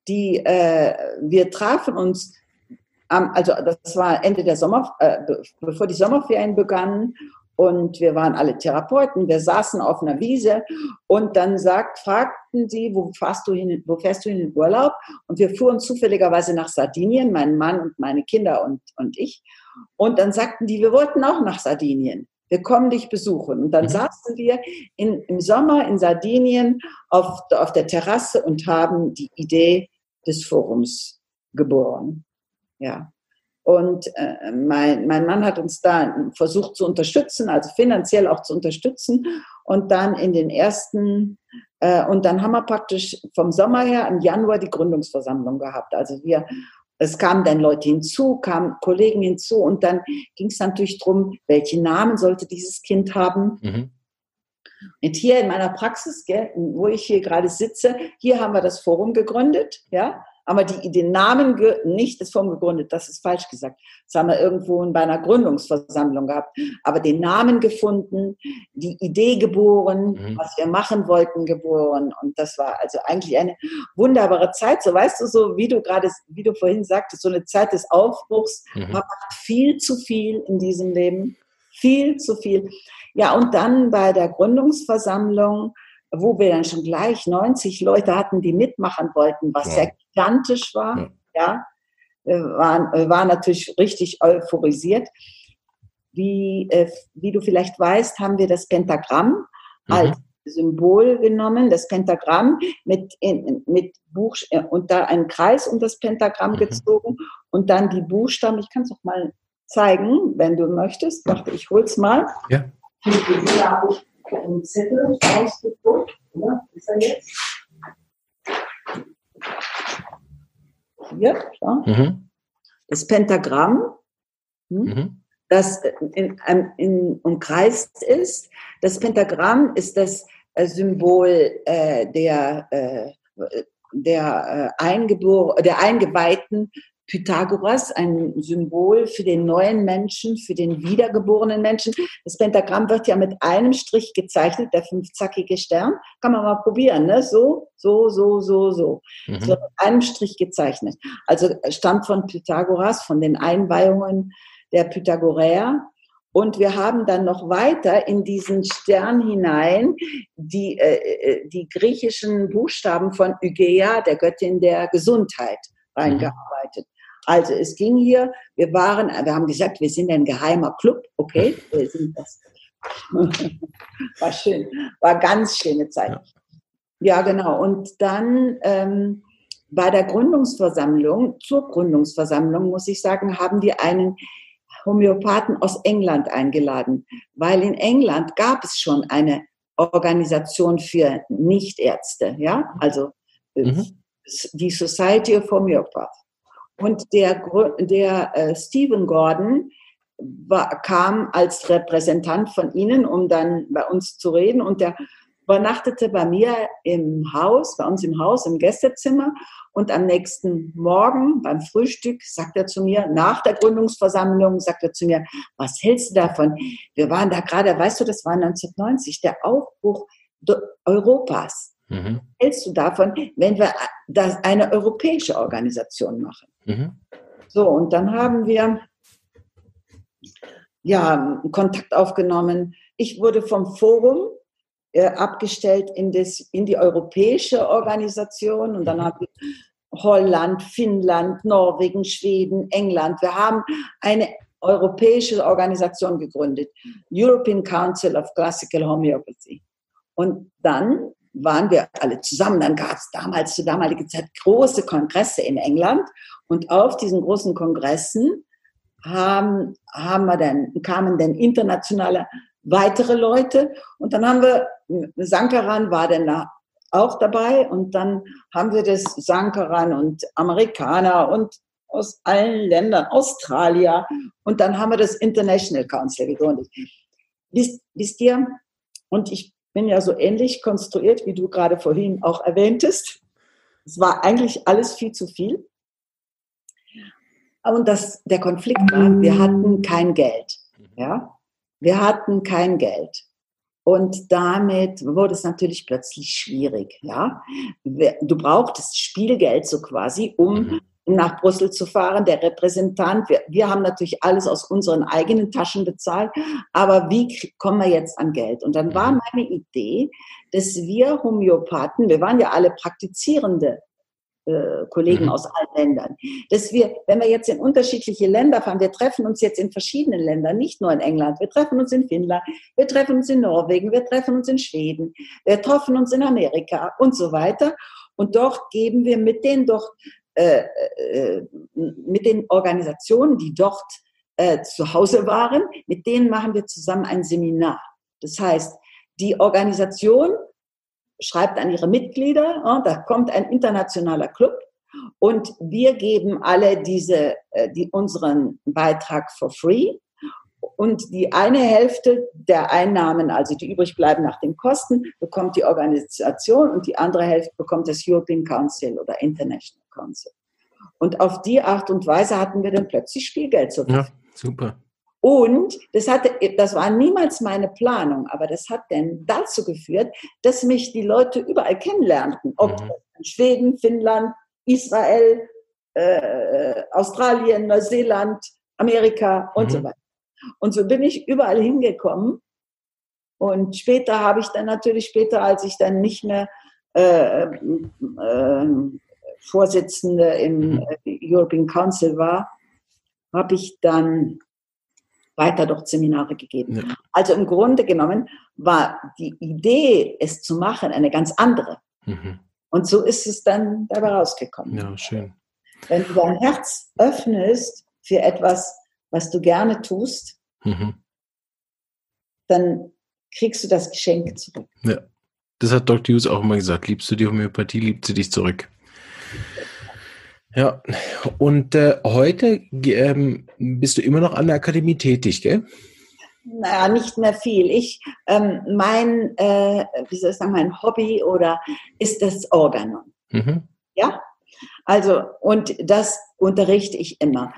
die, äh, wir trafen uns, am, also das war Ende der Sommer, äh, bevor die Sommerferien begannen und wir waren alle Therapeuten, wir saßen auf einer Wiese und dann sagt, fragten sie, wo fährst du hin, wo fährst du hin in Urlaub? Und wir fuhren zufälligerweise nach Sardinien, mein Mann und meine Kinder und, und ich. Und dann sagten die, wir wollten auch nach Sardinien. Wir kommen dich besuchen. Und dann mhm. saßen wir in, im Sommer in Sardinien auf, auf der Terrasse und haben die Idee des Forums geboren. Ja. Und äh, mein, mein Mann hat uns da versucht zu unterstützen, also finanziell auch zu unterstützen. Und dann in den ersten, äh, und dann haben wir praktisch vom Sommer her im Januar die Gründungsversammlung gehabt. Also wir, es kamen dann Leute hinzu, kamen Kollegen hinzu und dann ging es natürlich darum, welchen Namen sollte dieses Kind haben. Mhm. Und hier in meiner Praxis, gell, wo ich hier gerade sitze, hier haben wir das Forum gegründet, ja aber die, den Namen nicht das Forum gegründet, das ist falsch gesagt. Das haben wir irgendwo bei einer Gründungsversammlung gehabt. Aber den Namen gefunden, die Idee geboren, mhm. was wir machen wollten geboren. Und das war also eigentlich eine wunderbare Zeit. So weißt du, so wie du gerade, wie du vorhin sagtest, so eine Zeit des Aufbruchs. Mhm. Man macht viel zu viel in diesem Leben. Viel zu viel. Ja, und dann bei der Gründungsversammlung wo wir dann schon gleich 90 Leute hatten, die mitmachen wollten, was ja, ja gigantisch war. Ja. ja. Wir waren, wir waren natürlich richtig euphorisiert. wie, äh, wie du vielleicht weißt, haben wir das Pentagramm mhm. als Symbol genommen, das Pentagramm mit, in, mit Buch äh, und da einen Kreis um das Pentagramm mhm. gezogen und dann die Buchstaben. Ich kann es auch mal zeigen, wenn du möchtest. Warte, ich hol's mal. Ja. Habe ich einen Zettel ausgedruckt. Ja, ist er jetzt? Hier, ja. Mhm. Das Pentagramm. Hm? Mhm das in, in, umkreist ist. Das Pentagramm ist das äh, Symbol äh, der, äh, der, äh, Eingebor der Eingeweihten Pythagoras, ein Symbol für den neuen Menschen, für den wiedergeborenen Menschen. Das Pentagramm wird ja mit einem Strich gezeichnet, der fünfzackige Stern. Kann man mal probieren, ne? So, so, so, so, so. Mhm. So mit einem Strich gezeichnet. Also stammt von Pythagoras, von den Einweihungen der Pythagoreer. Und wir haben dann noch weiter in diesen Stern hinein die, äh, äh die griechischen Buchstaben von Ygea, der Göttin der Gesundheit, reingearbeitet. Also es ging hier, wir waren, wir haben gesagt, wir sind ein geheimer Club, okay, wir sind das. War schön, war ganz schöne Zeit. Ja, genau. Und dann ähm, bei der Gründungsversammlung, zur Gründungsversammlung, muss ich sagen, haben wir einen Homöopathen aus England eingeladen, weil in England gab es schon eine Organisation für Nichtärzte, ja, also mhm. die Society of Homeopaths. Und der, der äh, Stephen Gordon war, kam als Repräsentant von ihnen, um dann bei uns zu reden. Und der übernachtete bei mir im Haus, bei uns im Haus, im Gästezimmer. Und am nächsten Morgen beim Frühstück sagt er zu mir, nach der Gründungsversammlung, sagt er zu mir, was hältst du davon? Wir waren da gerade, weißt du, das war 1990, der Aufbruch Europas. Mhm. Hältst du davon, wenn wir das eine europäische Organisation machen? Mhm. So, und dann haben wir ja Kontakt aufgenommen. Ich wurde vom Forum äh, abgestellt in, das, in die europäische Organisation und dann mhm. haben wir Holland, Finnland, Norwegen, Schweden, England. Wir haben eine europäische Organisation gegründet, European Council of Classical Homeopathy. Und dann waren wir alle zusammen. Dann gab es damals zur damaligen Zeit große Kongresse in England. Und auf diesen großen Kongressen haben, haben wir dann, kamen dann internationale weitere Leute. Und dann haben wir Sankaran war dann da auch dabei. Und dann haben wir das Sankaran und Amerikaner und aus allen Ländern, Australier. Und dann haben wir das International Council gegründet. Wisst, wisst ihr, und ich bin ja so ähnlich konstruiert, wie du gerade vorhin auch erwähntest. Es war eigentlich alles viel zu viel. Und das, der Konflikt war, wir hatten kein Geld. Ja? Wir hatten kein Geld. Und damit wurde es natürlich plötzlich schwierig. Ja, du brauchtest Spielgeld so quasi, um mhm. Nach Brüssel zu fahren. Der Repräsentant, wir, wir haben natürlich alles aus unseren eigenen Taschen bezahlt, aber wie kommen wir jetzt an Geld? Und dann war mhm. meine Idee, dass wir Homöopathen, wir waren ja alle Praktizierende äh, Kollegen mhm. aus allen Ländern. Dass wir, wenn wir jetzt in unterschiedliche Länder fahren, wir treffen uns jetzt in verschiedenen Ländern, nicht nur in England, wir treffen uns in Finnland, wir treffen uns in Norwegen, wir treffen uns in Schweden, wir treffen uns in Amerika und so weiter. Und dort geben wir mit den dort, äh, äh, mit den Organisationen, die dort äh, zu Hause waren, mit denen machen wir zusammen ein Seminar. Das heißt, die Organisation schreibt an ihre Mitglieder, da kommt ein internationaler Club und wir geben alle diese, äh, die, unseren Beitrag for free. Und die eine Hälfte der Einnahmen, also die übrig bleiben nach den Kosten, bekommt die Organisation und die andere Hälfte bekommt das European Council oder International Council. Und auf die Art und Weise hatten wir dann plötzlich Spielgeld zur Verfügung. Ja, super. Und das hatte, das war niemals meine Planung, aber das hat dann dazu geführt, dass mich die Leute überall kennenlernten. Ob mhm. in Schweden, Finnland, Israel, äh, Australien, Neuseeland, Amerika und mhm. so weiter. Und so bin ich überall hingekommen. Und später habe ich dann natürlich später, als ich dann nicht mehr äh, äh, Vorsitzende im mhm. European Council war, habe ich dann weiter dort Seminare gegeben. Ja. Also im Grunde genommen war die Idee, es zu machen, eine ganz andere. Mhm. Und so ist es dann dabei rausgekommen. Ja, schön. Wenn du dein Herz öffnest für etwas, was du gerne tust, mhm. dann kriegst du das Geschenk zurück. Ja. Das hat Dr. Hughes auch immer gesagt. Liebst du die Homöopathie, liebt sie dich zurück. Ja, und äh, heute ähm, bist du immer noch an der Akademie tätig, gell? Naja, nicht mehr viel. Ich, ähm, mein, äh, wie soll ich sagen, mein Hobby oder ist das Organon. Mhm. Ja, also, und das unterrichte ich immer.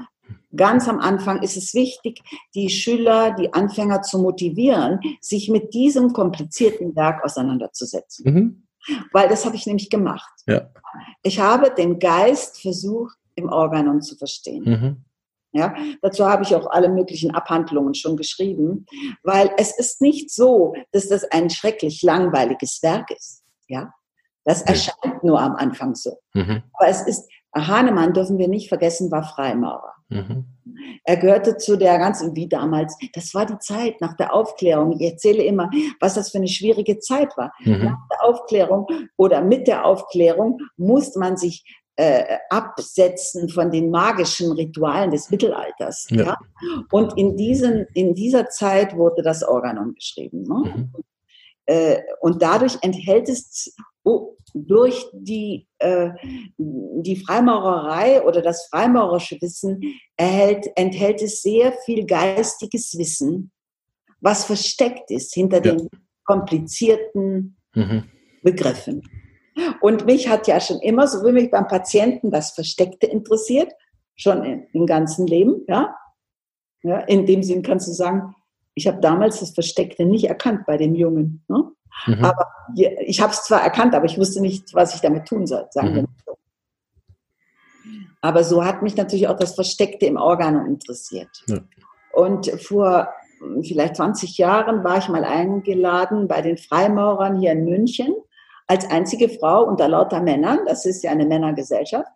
Ganz am Anfang ist es wichtig, die Schüler, die Anfänger zu motivieren, sich mit diesem komplizierten Werk auseinanderzusetzen. Mhm. Weil das habe ich nämlich gemacht. Ja. Ich habe den Geist versucht, im Organon zu verstehen. Mhm. Ja, dazu habe ich auch alle möglichen Abhandlungen schon geschrieben, weil es ist nicht so, dass das ein schrecklich langweiliges Werk ist. Ja, das erscheint nur am Anfang so. Mhm. Aber es ist, Hahnemann dürfen wir nicht vergessen, war Freimaurer. Mhm. Er gehörte zu der ganzen, wie damals, das war die Zeit nach der Aufklärung. Ich erzähle immer, was das für eine schwierige Zeit war. Mhm. Nach der Aufklärung oder mit der Aufklärung musste man sich äh, absetzen von den magischen Ritualen des Mittelalters. Ja. ja? Und in, diesen, in dieser Zeit wurde das Organon geschrieben. Ne? Mhm. Äh, und dadurch enthält es durch die, äh, die Freimaurerei oder das freimaurerische Wissen erhält, enthält es sehr viel geistiges Wissen, was versteckt ist hinter ja. den komplizierten mhm. Begriffen. Und mich hat ja schon immer, so wie mich beim Patienten das Versteckte interessiert, schon im ganzen Leben, ja. ja in dem Sinn kannst du sagen, ich habe damals das Versteckte nicht erkannt bei dem Jungen. Ne? Mhm. Aber ich habe es zwar erkannt, aber ich wusste nicht, was ich damit tun soll, sagen wir mhm. so. Aber so hat mich natürlich auch das Versteckte im Organ interessiert. Ja. Und vor hm, vielleicht 20 Jahren war ich mal eingeladen bei den Freimaurern hier in München als einzige Frau unter lauter Männern. Das ist ja eine Männergesellschaft.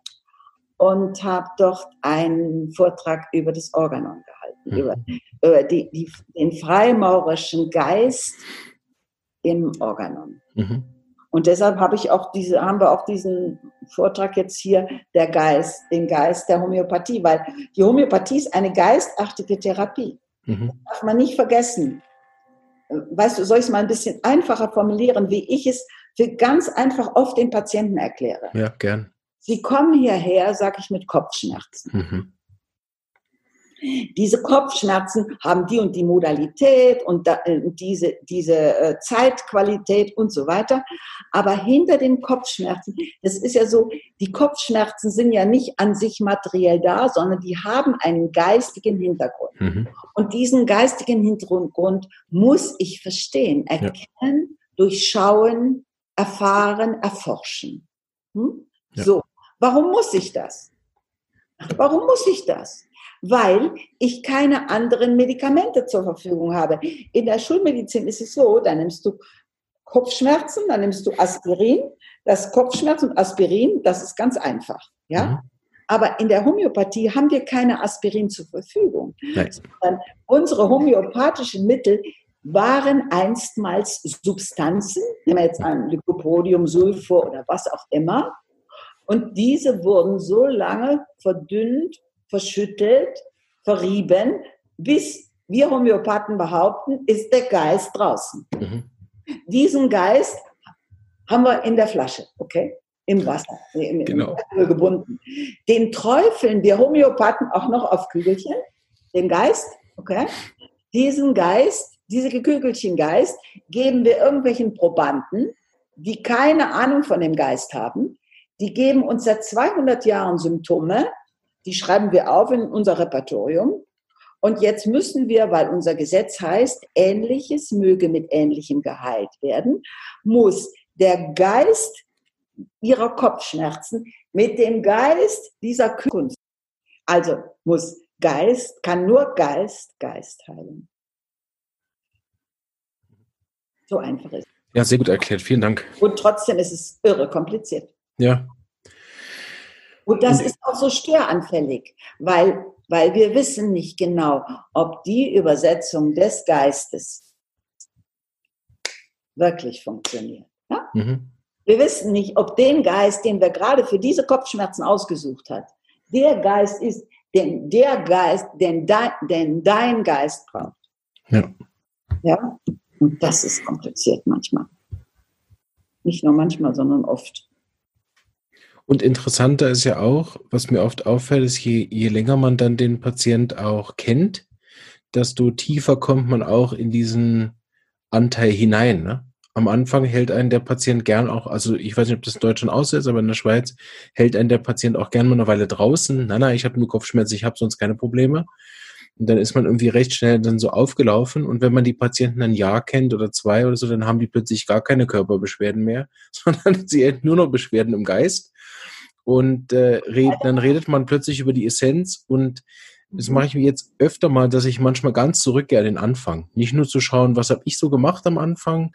Und habe dort einen Vortrag über das Organon mhm. Über, über die, die, den freimaurerischen Geist im Organon. Mhm. Und deshalb habe ich auch diese, haben wir auch diesen Vortrag jetzt hier, der Geist, den Geist der Homöopathie, weil die Homöopathie ist eine geistartige Therapie. Mhm. Das darf man nicht vergessen. Weißt du, soll ich es mal ein bisschen einfacher formulieren, wie ich es für ganz einfach oft den Patienten erkläre? Ja, gern. Sie kommen hierher, sage ich, mit Kopfschmerzen. Mhm diese Kopfschmerzen haben die und die Modalität und da, äh, diese, diese äh, Zeitqualität und so weiter. Aber hinter den Kopfschmerzen, das ist ja so, die Kopfschmerzen sind ja nicht an sich materiell da, sondern die haben einen geistigen Hintergrund. Mhm. Und diesen geistigen Hintergrund muss ich verstehen, erkennen, ja. durchschauen, erfahren, erforschen. Hm? Ja. So, warum muss ich das? Warum muss ich das? Weil ich keine anderen Medikamente zur Verfügung habe. In der Schulmedizin ist es so, da nimmst du Kopfschmerzen, dann nimmst du Aspirin. Das Kopfschmerzen und Aspirin, das ist ganz einfach. Ja? Mhm. Aber in der Homöopathie haben wir keine Aspirin zur Verfügung. Unsere homöopathischen Mittel waren einstmals Substanzen, nehmen wir jetzt ein Lycopodium, Sulfur oder was auch immer. Und diese wurden so lange verdünnt verschüttelt, verrieben, bis wir Homöopathen behaupten, ist der Geist draußen. Mhm. Diesen Geist haben wir in der Flasche, okay? Im Wasser, im, genau. im gebunden. Den träufeln wir Homöopathen auch noch auf Kügelchen, den Geist, okay? Diesen Geist, diese Gekügelchen Geist, geben wir irgendwelchen Probanden, die keine Ahnung von dem Geist haben. Die geben uns seit 200 Jahren Symptome, die schreiben wir auf in unser Repertorium. Und jetzt müssen wir, weil unser Gesetz heißt, Ähnliches möge mit Ähnlichem geheilt werden, muss der Geist ihrer Kopfschmerzen mit dem Geist dieser Kunst. Also muss Geist, kann nur Geist Geist heilen. So einfach ist es. Ja, sehr gut erklärt. Vielen Dank. Und trotzdem ist es irre kompliziert. Ja, und das ist auch so störanfällig, weil weil wir wissen nicht genau, ob die Übersetzung des Geistes wirklich funktioniert. Ja? Mhm. Wir wissen nicht, ob den Geist, den wir gerade für diese Kopfschmerzen ausgesucht hat, der Geist ist, den der Geist, den, dein, den dein Geist braucht. Ja. Ja. Und das ist kompliziert manchmal. Nicht nur manchmal, sondern oft. Und interessanter ist ja auch, was mir oft auffällt, ist, je, je länger man dann den Patient auch kennt, desto tiefer kommt man auch in diesen Anteil hinein. Ne? Am Anfang hält einen der Patient gern auch, also ich weiß nicht, ob das in Deutschland aussetzt, aber in der Schweiz hält einen der Patient auch gern mal eine Weile draußen. Nein, nein, ich habe nur Kopfschmerzen, ich habe sonst keine Probleme. Und dann ist man irgendwie recht schnell dann so aufgelaufen. Und wenn man die Patienten ein Jahr kennt oder zwei oder so, dann haben die plötzlich gar keine Körperbeschwerden mehr, sondern sie hätten nur noch Beschwerden im Geist. Und äh, red, dann redet man plötzlich über die Essenz und das mache ich mir jetzt öfter mal, dass ich manchmal ganz zurückgehe an den Anfang. Nicht nur zu schauen, was habe ich so gemacht am Anfang,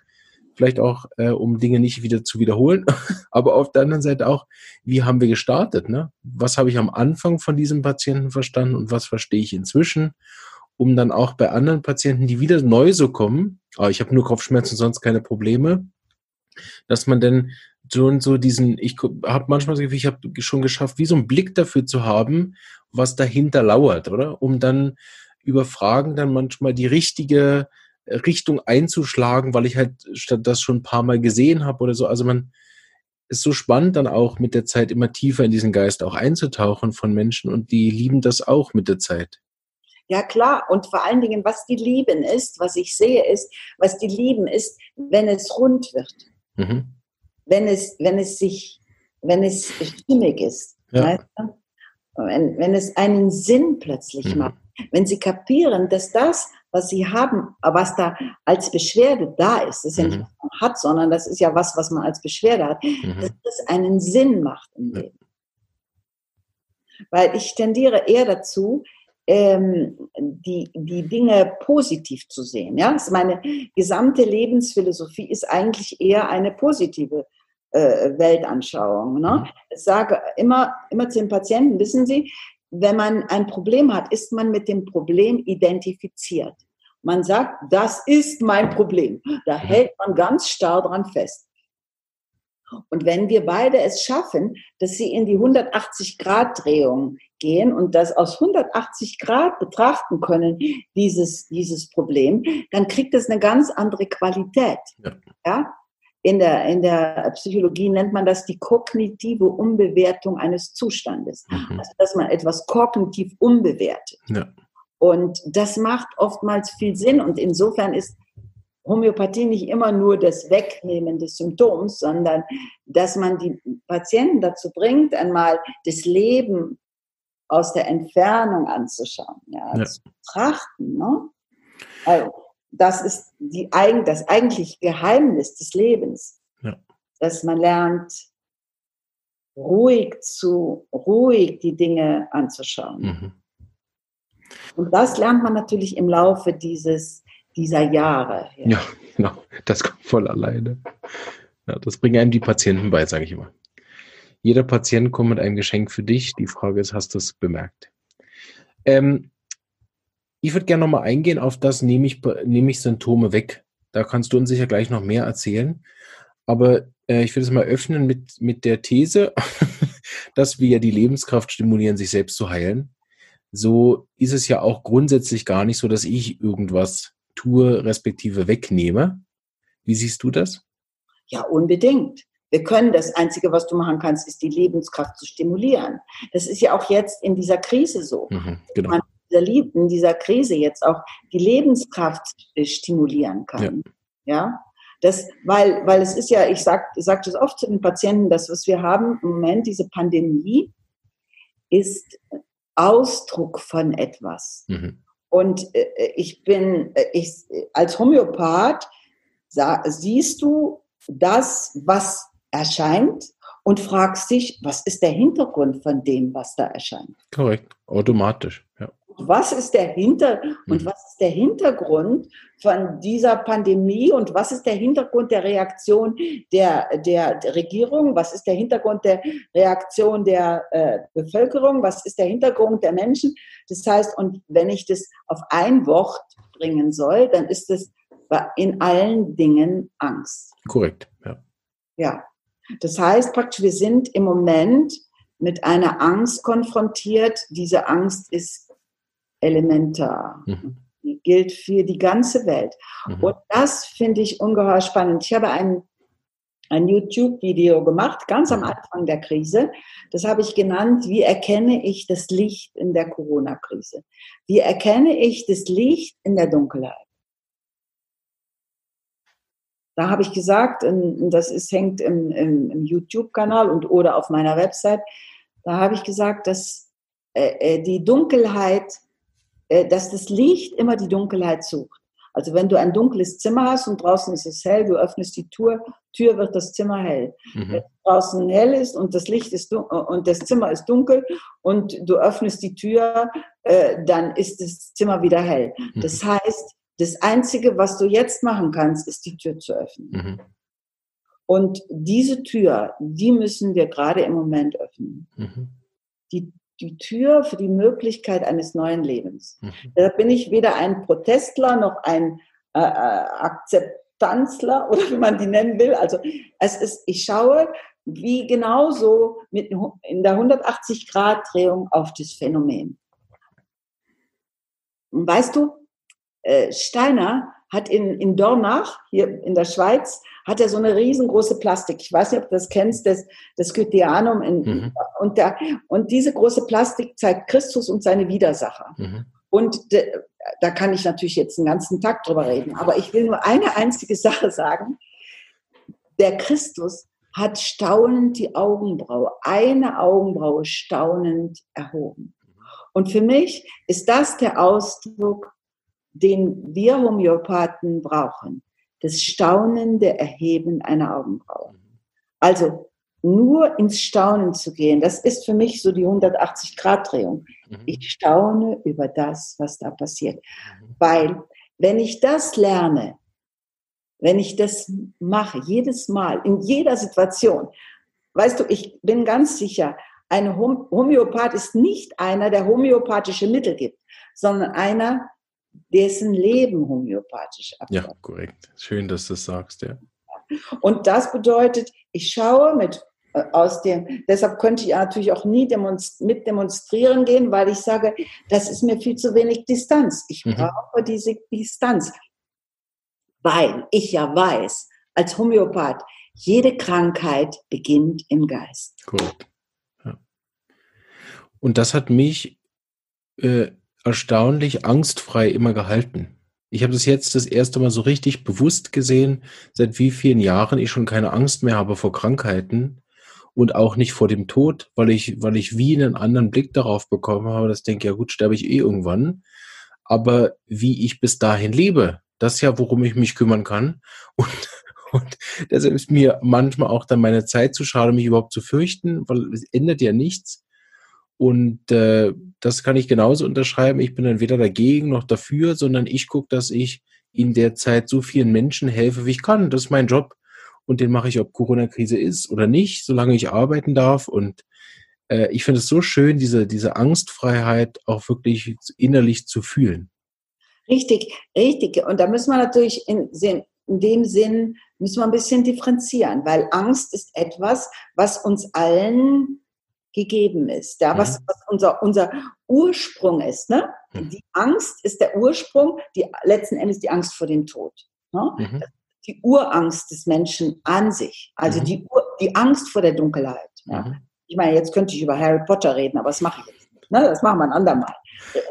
vielleicht auch, äh, um Dinge nicht wieder zu wiederholen, aber auf der anderen Seite auch, wie haben wir gestartet? Ne? Was habe ich am Anfang von diesem Patienten verstanden und was verstehe ich inzwischen? Um dann auch bei anderen Patienten, die wieder neu so kommen, oh, ich habe nur Kopfschmerzen, sonst keine Probleme, dass man dann schon so diesen, ich habe manchmal das Gefühl, ich habe schon geschafft, wie so einen Blick dafür zu haben, was dahinter lauert, oder? Um dann über Fragen dann manchmal die richtige Richtung einzuschlagen, weil ich halt statt das schon ein paar Mal gesehen habe oder so. Also man ist so spannend dann auch mit der Zeit immer tiefer in diesen Geist auch einzutauchen von Menschen und die lieben das auch mit der Zeit. Ja klar, und vor allen Dingen, was die lieben ist, was ich sehe ist, was die lieben ist, wenn es rund wird. Mhm. Wenn es, wenn es sich, wenn es stimmig ist. Ja. Weißt du? wenn, wenn es einen Sinn plötzlich mhm. macht. Wenn sie kapieren, dass das, was sie haben, was da als Beschwerde da ist, das ist ja nicht, mhm. was man hat, sondern das ist ja was, was man als Beschwerde hat, mhm. dass das einen Sinn macht im Leben. Weil ich tendiere eher dazu, ähm, die, die Dinge positiv zu sehen. Ja? Also meine gesamte Lebensphilosophie ist eigentlich eher eine positive äh, Weltanschauung. Ne? Mhm. Ich sage immer, immer zu den Patienten, wissen Sie, wenn man ein Problem hat, ist man mit dem Problem identifiziert. Man sagt, das ist mein Problem. Da hält man ganz starr dran fest. Und wenn wir beide es schaffen, dass sie in die 180-Grad-Drehung gehen und das aus 180 Grad betrachten können, dieses, dieses Problem, dann kriegt es eine ganz andere Qualität. Ja. ja? In, der, in der Psychologie nennt man das die kognitive Umbewertung eines Zustandes. Mhm. Also, dass man etwas kognitiv umbewertet. Ja. Und das macht oftmals viel Sinn. Und insofern ist Homöopathie nicht immer nur das Wegnehmen des Symptoms, sondern dass man die Patienten dazu bringt, einmal das Leben aus der Entfernung anzuschauen, ja, ja. zu betrachten. Ne? Also, das ist die, das eigentliche Geheimnis des Lebens, ja. dass man lernt, ruhig zu, ruhig die Dinge anzuschauen. Mhm. Und das lernt man natürlich im Laufe dieses, dieser Jahre. Ja. ja, genau. Das kommt voll alleine. Ja, das bringen einem die Patienten bei, sage ich immer. Jeder Patient kommt mit einem Geschenk für dich. Die Frage ist, hast du es bemerkt? Ähm, ich würde gerne nochmal eingehen auf das, nehme ich, nehme ich Symptome weg. Da kannst du uns sicher gleich noch mehr erzählen. Aber äh, ich will es mal öffnen mit, mit der These, dass wir ja die Lebenskraft stimulieren, sich selbst zu heilen so ist es ja auch grundsätzlich gar nicht so, dass ich irgendwas tue, respektive wegnehme. Wie siehst du das? Ja, unbedingt. Wir können das Einzige, was du machen kannst, ist die Lebenskraft zu stimulieren. Das ist ja auch jetzt in dieser Krise so. Mhm, genau. Man in dieser Krise jetzt auch die Lebenskraft stimulieren kann. Ja. ja? Das, weil, weil es ist ja, ich sage sag das oft zu den Patienten, das, was wir haben im Moment, diese Pandemie, ist Ausdruck von etwas. Mhm. Und äh, ich bin, äh, ich, als Homöopath sah, siehst du das, was erscheint und fragst dich, was ist der Hintergrund von dem, was da erscheint? Korrekt, automatisch. Was ist der Hinter und mhm. was ist der Hintergrund von dieser Pandemie und was ist der Hintergrund der Reaktion der, der, der Regierung? Was ist der Hintergrund der Reaktion der äh, Bevölkerung? Was ist der Hintergrund der Menschen? Das heißt, und wenn ich das auf ein Wort bringen soll, dann ist es in allen Dingen Angst. Korrekt, ja. Ja. Das heißt praktisch, wir sind im Moment mit einer Angst konfrontiert. Diese Angst ist elementar. Mhm. Die gilt für die ganze Welt. Mhm. Und das finde ich ungeheuer spannend. Ich habe ein, ein YouTube-Video gemacht, ganz am mhm. Anfang der Krise. Das habe ich genannt, wie erkenne ich das Licht in der Corona-Krise? Wie erkenne ich das Licht in der Dunkelheit? Da habe ich gesagt, das ist, hängt im, im, im YouTube-Kanal und oder auf meiner Website, da habe ich gesagt, dass äh, äh, die Dunkelheit, dass das Licht immer die Dunkelheit sucht. Also wenn du ein dunkles Zimmer hast und draußen ist es hell, du öffnest die Tür, Tür wird das Zimmer hell. Mhm. Wenn draußen hell ist und das Licht ist und das Zimmer ist dunkel und du öffnest die Tür, äh, dann ist das Zimmer wieder hell. Mhm. Das heißt, das Einzige, was du jetzt machen kannst, ist die Tür zu öffnen. Mhm. Und diese Tür, die müssen wir gerade im Moment öffnen. Mhm. Die, die Tür für die Möglichkeit eines neuen Lebens. Mhm. Da bin ich weder ein Protestler noch ein äh, äh Akzeptanzler oder wie man die nennen will. Also es ist, ich schaue wie genauso mit in der 180-Grad-Drehung auf das Phänomen. Und weißt du, äh, Steiner hat in, in Dornach, hier in der Schweiz, hat er so eine riesengroße Plastik. Ich weiß nicht, ob du das kennst, das, das Goetheanum. In, mhm. und, der, und diese große Plastik zeigt Christus und seine Widersacher. Mhm. Und de, da kann ich natürlich jetzt einen ganzen Tag drüber reden. Aber ich will nur eine einzige Sache sagen. Der Christus hat staunend die Augenbraue, eine Augenbraue staunend erhoben. Und für mich ist das der Ausdruck den wir Homöopathen brauchen. Das staunende Erheben einer Augenbraue. Also nur ins Staunen zu gehen, das ist für mich so die 180-Grad-Drehung. Mhm. Ich staune über das, was da passiert. Mhm. Weil, wenn ich das lerne, wenn ich das mache, jedes Mal, in jeder Situation, weißt du, ich bin ganz sicher, ein Homöopath ist nicht einer, der homöopathische Mittel gibt, sondern einer, dessen Leben homöopathisch abläuft. Ja, korrekt. Schön, dass du das sagst, ja. Und das bedeutet, ich schaue mit äh, aus dem, deshalb könnte ich natürlich auch nie demonst mit demonstrieren gehen, weil ich sage, das ist mir viel zu wenig Distanz. Ich mhm. brauche diese Distanz, weil ich ja weiß, als Homöopath, jede Krankheit beginnt im Geist. Korrekt. Ja. Und das hat mich äh, erstaunlich angstfrei immer gehalten. Ich habe das jetzt das erste Mal so richtig bewusst gesehen, seit wie vielen Jahren ich schon keine Angst mehr habe vor Krankheiten und auch nicht vor dem Tod, weil ich, weil ich wie einen anderen Blick darauf bekommen habe, dass ich denke, ja gut, sterbe ich eh irgendwann. Aber wie ich bis dahin lebe, das ist ja, worum ich mich kümmern kann. Und, und deshalb ist mir manchmal auch dann meine Zeit zu schade, mich überhaupt zu fürchten, weil es ändert ja nichts. Und äh, das kann ich genauso unterschreiben. Ich bin dann weder dagegen noch dafür, sondern ich gucke, dass ich in der Zeit so vielen Menschen helfe, wie ich kann. Das ist mein Job. Und den mache ich, ob Corona-Krise ist oder nicht, solange ich arbeiten darf. Und äh, ich finde es so schön, diese, diese Angstfreiheit auch wirklich innerlich zu fühlen. Richtig, richtig. Und da müssen wir natürlich in, in dem Sinn, müssen wir ein bisschen differenzieren, weil Angst ist etwas, was uns allen gegeben ist, ja, was, mhm. was unser, unser Ursprung ist. Ne? Mhm. Die Angst ist der Ursprung, die letzten Endes die Angst vor dem Tod. Ne? Mhm. Die Urangst des Menschen an sich, also mhm. die, Ur, die Angst vor der Dunkelheit. Ja? Mhm. Ich meine, jetzt könnte ich über Harry Potter reden, aber das mache ich jetzt nicht. Ne? Das machen wir ein andermal.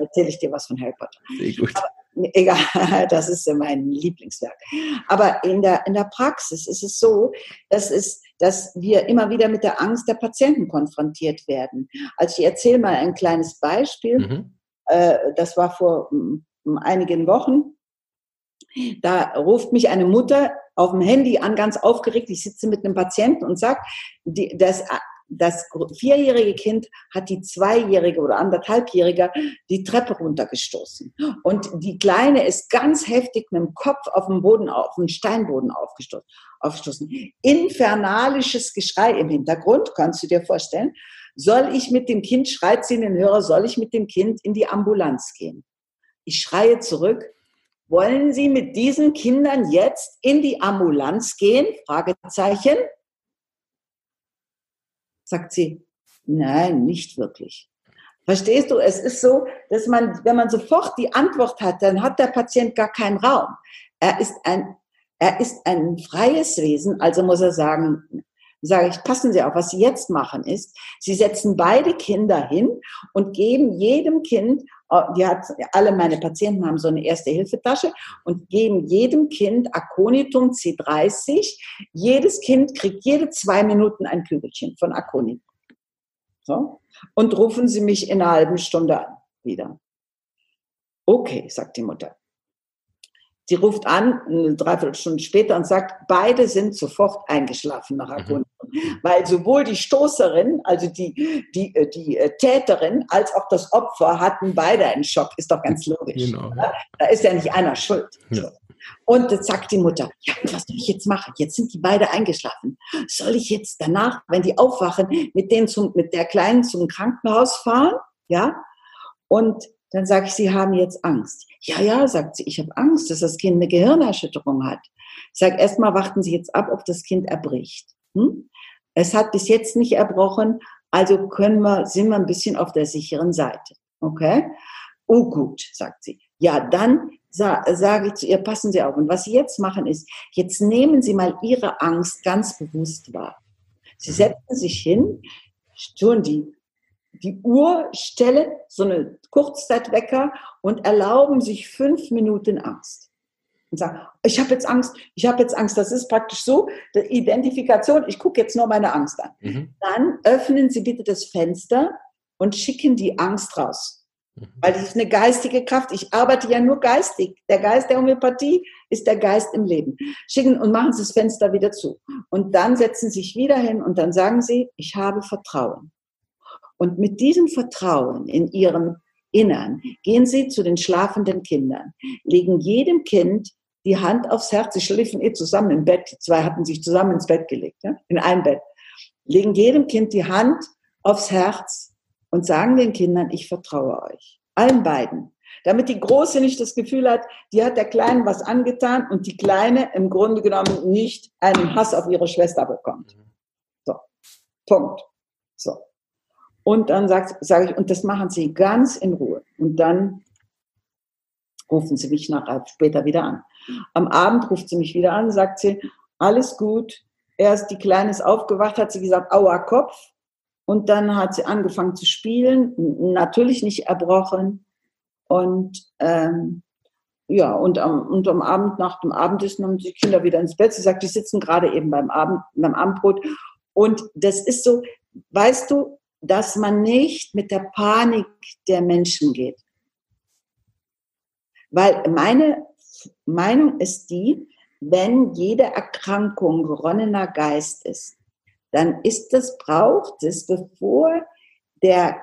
Erzähle ich dir was von Harry Potter. Sehr gut. Aber, egal, das ist mein Lieblingswerk. Aber in der, in der Praxis ist es so, dass, es, dass wir immer wieder mit der Angst der Patienten konfrontiert werden. Also ich erzähle mal ein kleines Beispiel. Mhm. Äh, das war vor einigen Wochen. Da ruft mich eine Mutter auf dem Handy an, ganz aufgeregt. Ich sitze mit einem Patienten und sagt, die, das, das vierjährige Kind hat die zweijährige oder anderthalbjährige die Treppe runtergestoßen. Und die Kleine ist ganz heftig mit dem Kopf auf den Boden, auf den Steinboden aufgestoßen. aufgestoßen. Infernalisches Geschrei im Hintergrund, kannst du dir vorstellen. Soll ich mit dem Kind, schreit sie in den Hörer, soll ich mit dem Kind in die Ambulanz gehen? Ich schreie zurück, wollen Sie mit diesen Kindern jetzt in die Ambulanz gehen? Fragezeichen. Sagt sie, nein, nicht wirklich. Verstehst du? Es ist so, dass man, wenn man sofort die Antwort hat, dann hat der Patient gar keinen Raum. Er ist ein, er ist ein freies Wesen, also muss er sagen, sage ich, passen Sie auf, was Sie jetzt machen ist, Sie setzen beide Kinder hin und geben jedem Kind, äh, die hat, alle meine Patienten haben so eine Erste-Hilfe-Tasche und geben jedem Kind Aconitum C30. Jedes Kind kriegt jede zwei Minuten ein Kügelchen von Aconitum. So. Und rufen Sie mich in einer halben Stunde an, wieder. Okay, sagt die Mutter. Sie ruft an, eine Dreiviertelstunde später und sagt, beide sind sofort eingeschlafen nach Erkundung. Mhm. Weil sowohl die Stoßerin, also die, die, äh, die äh, Täterin, als auch das Opfer hatten beide einen Schock. Ist doch ganz logisch. Genau. Da ist ja nicht einer schuld. Ja. Und jetzt sagt die Mutter, ja, was soll ich jetzt machen? Jetzt sind die beide eingeschlafen. Soll ich jetzt danach, wenn die aufwachen, mit denen zum, mit der Kleinen zum Krankenhaus fahren? Ja? Und dann sage ich, Sie haben jetzt Angst. Ja, ja, sagt sie, ich habe Angst, dass das Kind eine Gehirnerschütterung hat. Ich sage, erstmal warten Sie jetzt ab, ob das Kind erbricht. Hm? Es hat bis jetzt nicht erbrochen, also können wir, sind wir ein bisschen auf der sicheren Seite. Okay? Oh gut, sagt sie. Ja, dann sa sage ich zu ihr, passen Sie auf. Und was Sie jetzt machen ist, jetzt nehmen Sie mal Ihre Angst ganz bewusst wahr. Sie mhm. setzen sich hin, tun die die Uhr stellen, so eine Kurzzeitwecker und erlauben sich fünf Minuten Angst. Und sagen, ich habe jetzt Angst, ich habe jetzt Angst. Das ist praktisch so, die Identifikation, ich gucke jetzt nur meine Angst an. Mhm. Dann öffnen Sie bitte das Fenster und schicken die Angst raus. Mhm. Weil das ist eine geistige Kraft. Ich arbeite ja nur geistig. Der Geist der Homöopathie ist der Geist im Leben. Schicken und machen Sie das Fenster wieder zu. Und dann setzen Sie sich wieder hin und dann sagen Sie, ich habe Vertrauen. Und mit diesem Vertrauen in ihrem Innern gehen sie zu den schlafenden Kindern, legen jedem Kind die Hand aufs Herz. Sie schliefen eh zusammen im Bett. Die zwei hatten sich zusammen ins Bett gelegt, ja? in ein Bett. Legen jedem Kind die Hand aufs Herz und sagen den Kindern, ich vertraue euch. Allen beiden. Damit die Große nicht das Gefühl hat, die hat der Kleinen was angetan und die Kleine im Grunde genommen nicht einen Hass auf ihre Schwester bekommt. So. Punkt. So. Und dann sage ich, und das machen Sie ganz in Ruhe. Und dann rufen Sie mich nachher später wieder an. Am Abend ruft sie mich wieder an, sagt sie, alles gut. Erst die Kleine ist aufgewacht, hat sie gesagt, aua Kopf. Und dann hat sie angefangen zu spielen, natürlich nicht erbrochen. Und ähm, ja, und am, und am Abend, nach dem Abendessen, haben die Kinder wieder ins Bett. Sie sagt, die sitzen gerade eben beim, Abend, beim Abendbrot. Und das ist so, weißt du, dass man nicht mit der Panik der Menschen geht. Weil meine Meinung ist die, wenn jede Erkrankung geronnener Geist ist, dann ist es, braucht es, bevor der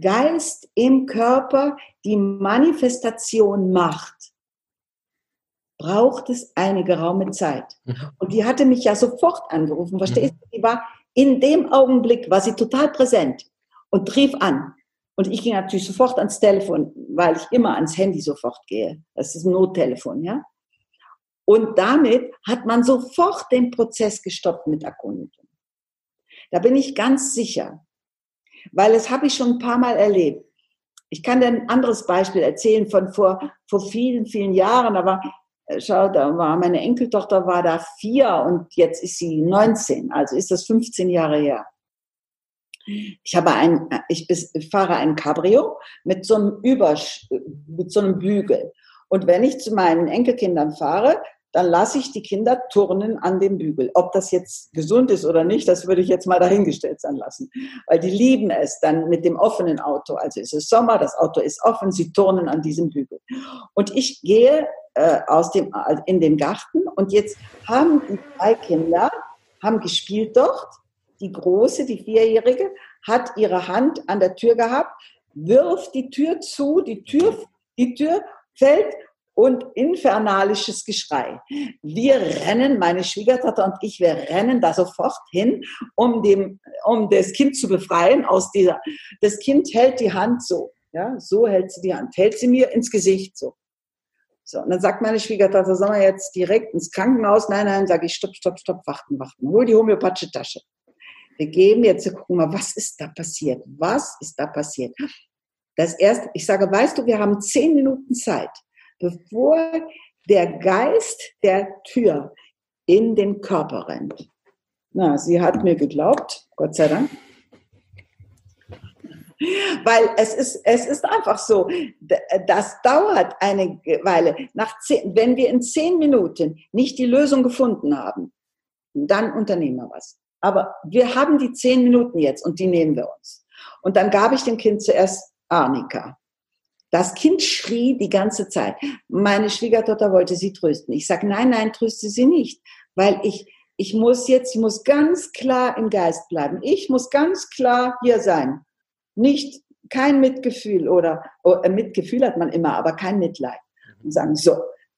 Geist im Körper die Manifestation macht, braucht es eine geraume Zeit. Mhm. Und die hatte mich ja sofort angerufen, verstehst du? Die war in dem Augenblick war sie total präsent und rief an. Und ich ging natürlich sofort ans Telefon, weil ich immer ans Handy sofort gehe. Das ist ein Nottelefon, ja. Und damit hat man sofort den Prozess gestoppt mit Akonitum. Da bin ich ganz sicher, weil das habe ich schon ein paar Mal erlebt. Ich kann dir ein anderes Beispiel erzählen von vor, vor vielen, vielen Jahren. War schau, da war meine Enkeltochter war da vier und jetzt ist sie 19, also ist das 15 Jahre her. Ich habe ein, ich fahre ein Cabrio mit so einem Übersch, mit so einem Bügel. Und wenn ich zu meinen Enkelkindern fahre, dann lasse ich die Kinder turnen an dem Bügel. Ob das jetzt gesund ist oder nicht, das würde ich jetzt mal dahingestellt sein lassen. Weil die lieben es dann mit dem offenen Auto. Also es ist Sommer, das Auto ist offen, sie turnen an diesem Bügel. Und ich gehe äh, aus dem, in den Garten und jetzt haben die drei Kinder, haben gespielt dort die Große, die Vierjährige, hat ihre Hand an der Tür gehabt, wirft die Tür zu, die Tür, die Tür fällt und infernalisches Geschrei. Wir rennen, meine Schwiegertochter und ich, wir rennen da sofort hin, um, dem, um das Kind zu befreien aus dieser. Das Kind hält die Hand so, ja, so hält sie die Hand, hält sie mir ins Gesicht so. So, und dann sagt meine Schwiegertochter, sollen wir jetzt direkt ins Krankenhaus? Nein, nein, sage ich, stopp, stopp, stopp, warten, warten. Hol die homöopathische Tasche. Wir geben jetzt, gucken mal, was ist da passiert? Was ist da passiert? Das erste, ich sage, weißt du, wir haben zehn Minuten Zeit bevor der Geist der Tür in den Körper rennt. Na, sie hat mir geglaubt, Gott sei Dank. Weil es ist, es ist einfach so, das dauert eine Weile. Nach zehn, wenn wir in zehn Minuten nicht die Lösung gefunden haben, dann unternehmen wir was. Aber wir haben die zehn Minuten jetzt und die nehmen wir uns. Und dann gab ich dem Kind zuerst Arnika. Das Kind schrie die ganze Zeit. Meine Schwiegertochter wollte sie trösten. Ich sage, nein, nein, tröste sie nicht, weil ich, ich muss jetzt, ich muss ganz klar im Geist bleiben. Ich muss ganz klar hier sein. Nicht kein Mitgefühl oder oh, äh, Mitgefühl hat man immer, aber kein Mitleid. Und sagen, so,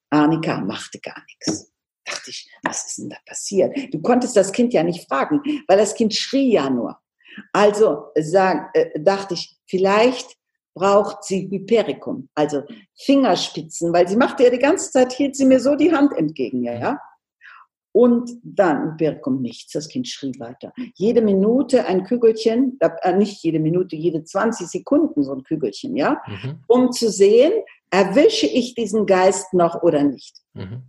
Annika machte gar nichts. Dachte ich, was ist denn da passiert? Du konntest das Kind ja nicht fragen, weil das Kind schrie ja nur. Also sag, äh, dachte ich, vielleicht braucht sie Hypericum, also Fingerspitzen, weil sie machte ja die ganze Zeit, hielt sie mir so die Hand entgegen, ja. Und dann Hypericum nichts, das Kind schrie weiter. Jede Minute ein Kügelchen, äh, nicht jede Minute, jede 20 Sekunden so ein Kügelchen, ja, mhm. um zu sehen, erwische ich diesen Geist noch oder nicht. Mhm.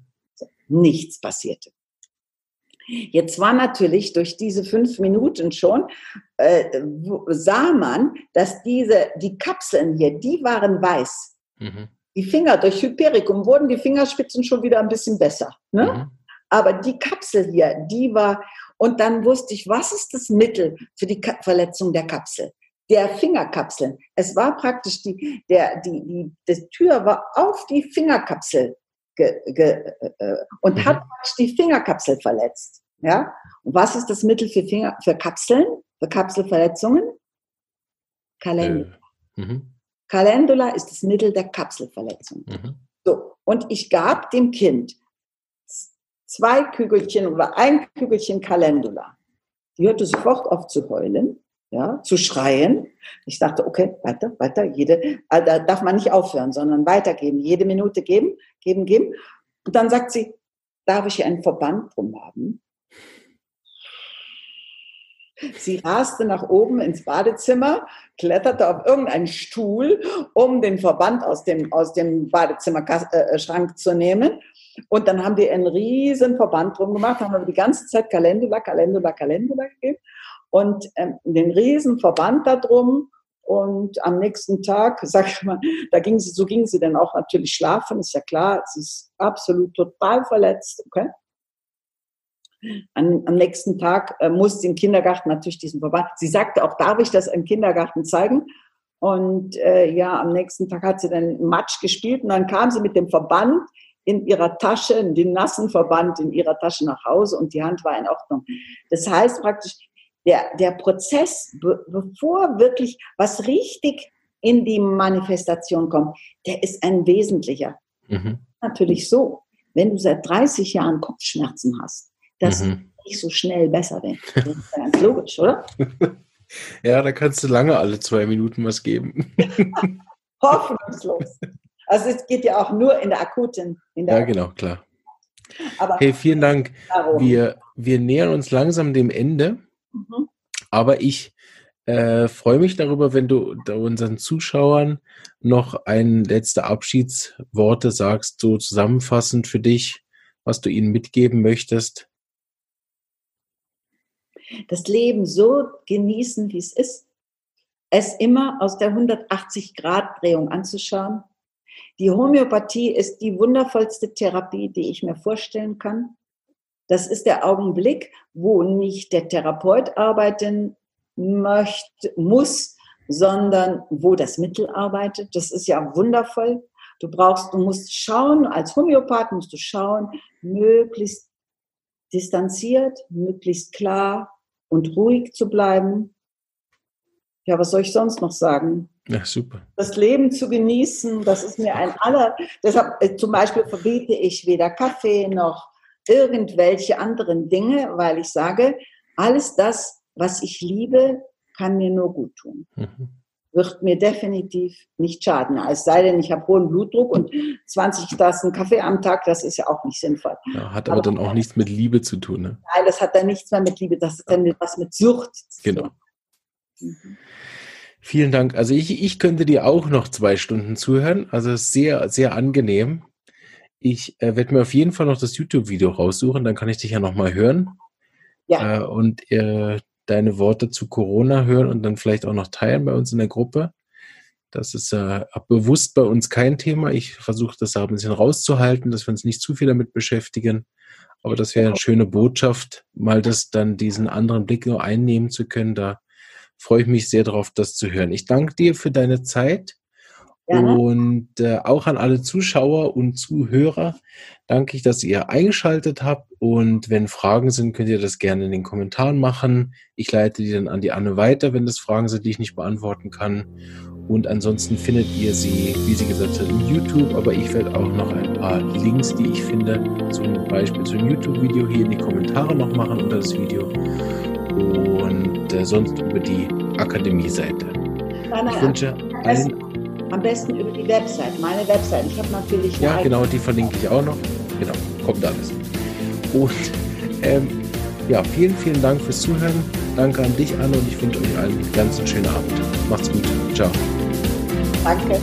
Nichts passierte. Jetzt war natürlich durch diese fünf Minuten schon, äh, sah man, dass diese, die Kapseln hier, die waren weiß. Mhm. Die Finger, durch Hypericum wurden die Fingerspitzen schon wieder ein bisschen besser. Ne? Mhm. Aber die Kapsel hier, die war, und dann wusste ich, was ist das Mittel für die Ka Verletzung der Kapsel? Der Fingerkapseln. Es war praktisch die, der, die, die, die Tür war auf die Fingerkapsel ge, ge, äh, und mhm. hat die Fingerkapsel verletzt. Ja? Und was ist das Mittel für, Finger, für Kapseln, für Kapselverletzungen? Calendula. Äh, mhm. Calendula ist das Mittel der Kapselverletzung. Mhm. So, und ich gab dem Kind zwei Kügelchen oder ein Kügelchen Calendula. Die hörte sofort auf zu heulen ja, zu schreien. Ich dachte, okay, weiter, weiter, jede, also da darf man nicht aufhören, sondern weitergeben, jede Minute geben, geben, geben. Und dann sagt sie, darf ich hier einen Verband drum haben? Sie raste nach oben ins Badezimmer, kletterte auf irgendeinen Stuhl, um den Verband aus dem, aus dem Badezimmerschrank äh, zu nehmen. Und dann haben die einen riesen Verband drum gemacht, haben wir die ganze Zeit Kalendula, Kalendula, Kalendula gegeben und ähm, den riesen Verband da drum. Und am nächsten Tag, sag ich mal, da ging sie, so ging sie dann auch natürlich schlafen, ist ja klar, sie ist absolut total verletzt, okay? An, am nächsten Tag äh, musste im Kindergarten natürlich diesen Verband. Sie sagte auch, darf ich das im Kindergarten zeigen? Und äh, ja, am nächsten Tag hat sie dann Matsch gespielt und dann kam sie mit dem Verband in ihrer Tasche, den nassen Verband in ihrer Tasche nach Hause und die Hand war in Ordnung. Das heißt praktisch, der, der Prozess, be, bevor wirklich was richtig in die Manifestation kommt, der ist ein wesentlicher. Mhm. Natürlich so, wenn du seit 30 Jahren Kopfschmerzen hast, dass mhm. nicht so schnell besser werden. Das ist ganz logisch, oder? Ja, da kannst du lange alle zwei Minuten was geben. Hoffnungslos. Also es geht ja auch nur in der akuten. In der ja, genau, klar. Aber hey, vielen Dank. Wir, wir nähern uns langsam dem Ende. Mhm. Aber ich äh, freue mich darüber, wenn du unseren Zuschauern noch ein letzte Abschiedsworte sagst, so zusammenfassend für dich, was du ihnen mitgeben möchtest. Das Leben so genießen, wie es ist. Es immer aus der 180-Grad-Drehung anzuschauen. Die Homöopathie ist die wundervollste Therapie, die ich mir vorstellen kann. Das ist der Augenblick, wo nicht der Therapeut arbeiten möchte, muss, sondern wo das Mittel arbeitet. Das ist ja wundervoll. Du brauchst, du musst schauen, als Homöopath musst du schauen, möglichst distanziert, möglichst klar, und ruhig zu bleiben. Ja, was soll ich sonst noch sagen? Ja, super. Das Leben zu genießen, das ist mir ein aller. Deshalb äh, zum Beispiel verbiete ich weder Kaffee noch irgendwelche anderen Dinge, weil ich sage, alles das, was ich liebe, kann mir nur gut tun. Mhm. Wird mir definitiv nicht schaden. Es sei denn, ich habe hohen Blutdruck und 20 Tassen Kaffee am Tag, das ist ja auch nicht sinnvoll. Ja, hat aber, aber, dann auch nichts mit Liebe zu tun. Ne? Nein, das hat dann nichts mehr mit Liebe, das hat dann was mit Sucht zu tun. Genau. Mhm. Vielen Dank. Also ich, ich könnte dir auch noch zwei Stunden zuhören. Also sehr, sehr angenehm. Ich äh, werde mir auf jeden Fall noch das YouTube-Video raussuchen, dann kann ich dich ja nochmal hören. Ja. Äh, und äh, deine Worte zu Corona hören und dann vielleicht auch noch teilen bei uns in der Gruppe. Das ist äh, bewusst bei uns kein Thema. Ich versuche das da ein bisschen rauszuhalten, dass wir uns nicht zu viel damit beschäftigen. Aber das wäre eine schöne Botschaft, mal das dann diesen anderen Blick nur einnehmen zu können. Da freue ich mich sehr darauf, das zu hören. Ich danke dir für deine Zeit. Gerne. Und äh, auch an alle Zuschauer und Zuhörer danke ich, dass ihr eingeschaltet habt. Und wenn Fragen sind, könnt ihr das gerne in den Kommentaren machen. Ich leite die dann an die Anne weiter, wenn das Fragen sind, die ich nicht beantworten kann. Und ansonsten findet ihr sie, wie sie gesagt hat, in YouTube. Aber ich werde auch noch ein paar Links, die ich finde, zum Beispiel zum YouTube-Video hier in die Kommentare noch machen unter das Video. Und äh, sonst über die Akademie-Seite. Ich wünsche allen am besten über die Website, meine Website. Ich habe natürlich. Ja, genau, die verlinke ich auch noch. Genau, kommt alles. Und ähm, ja, vielen, vielen Dank fürs Zuhören. Danke an dich, Anne, und ich wünsche euch allen einen ganz schönen Abend. Macht's gut. Ciao. Danke.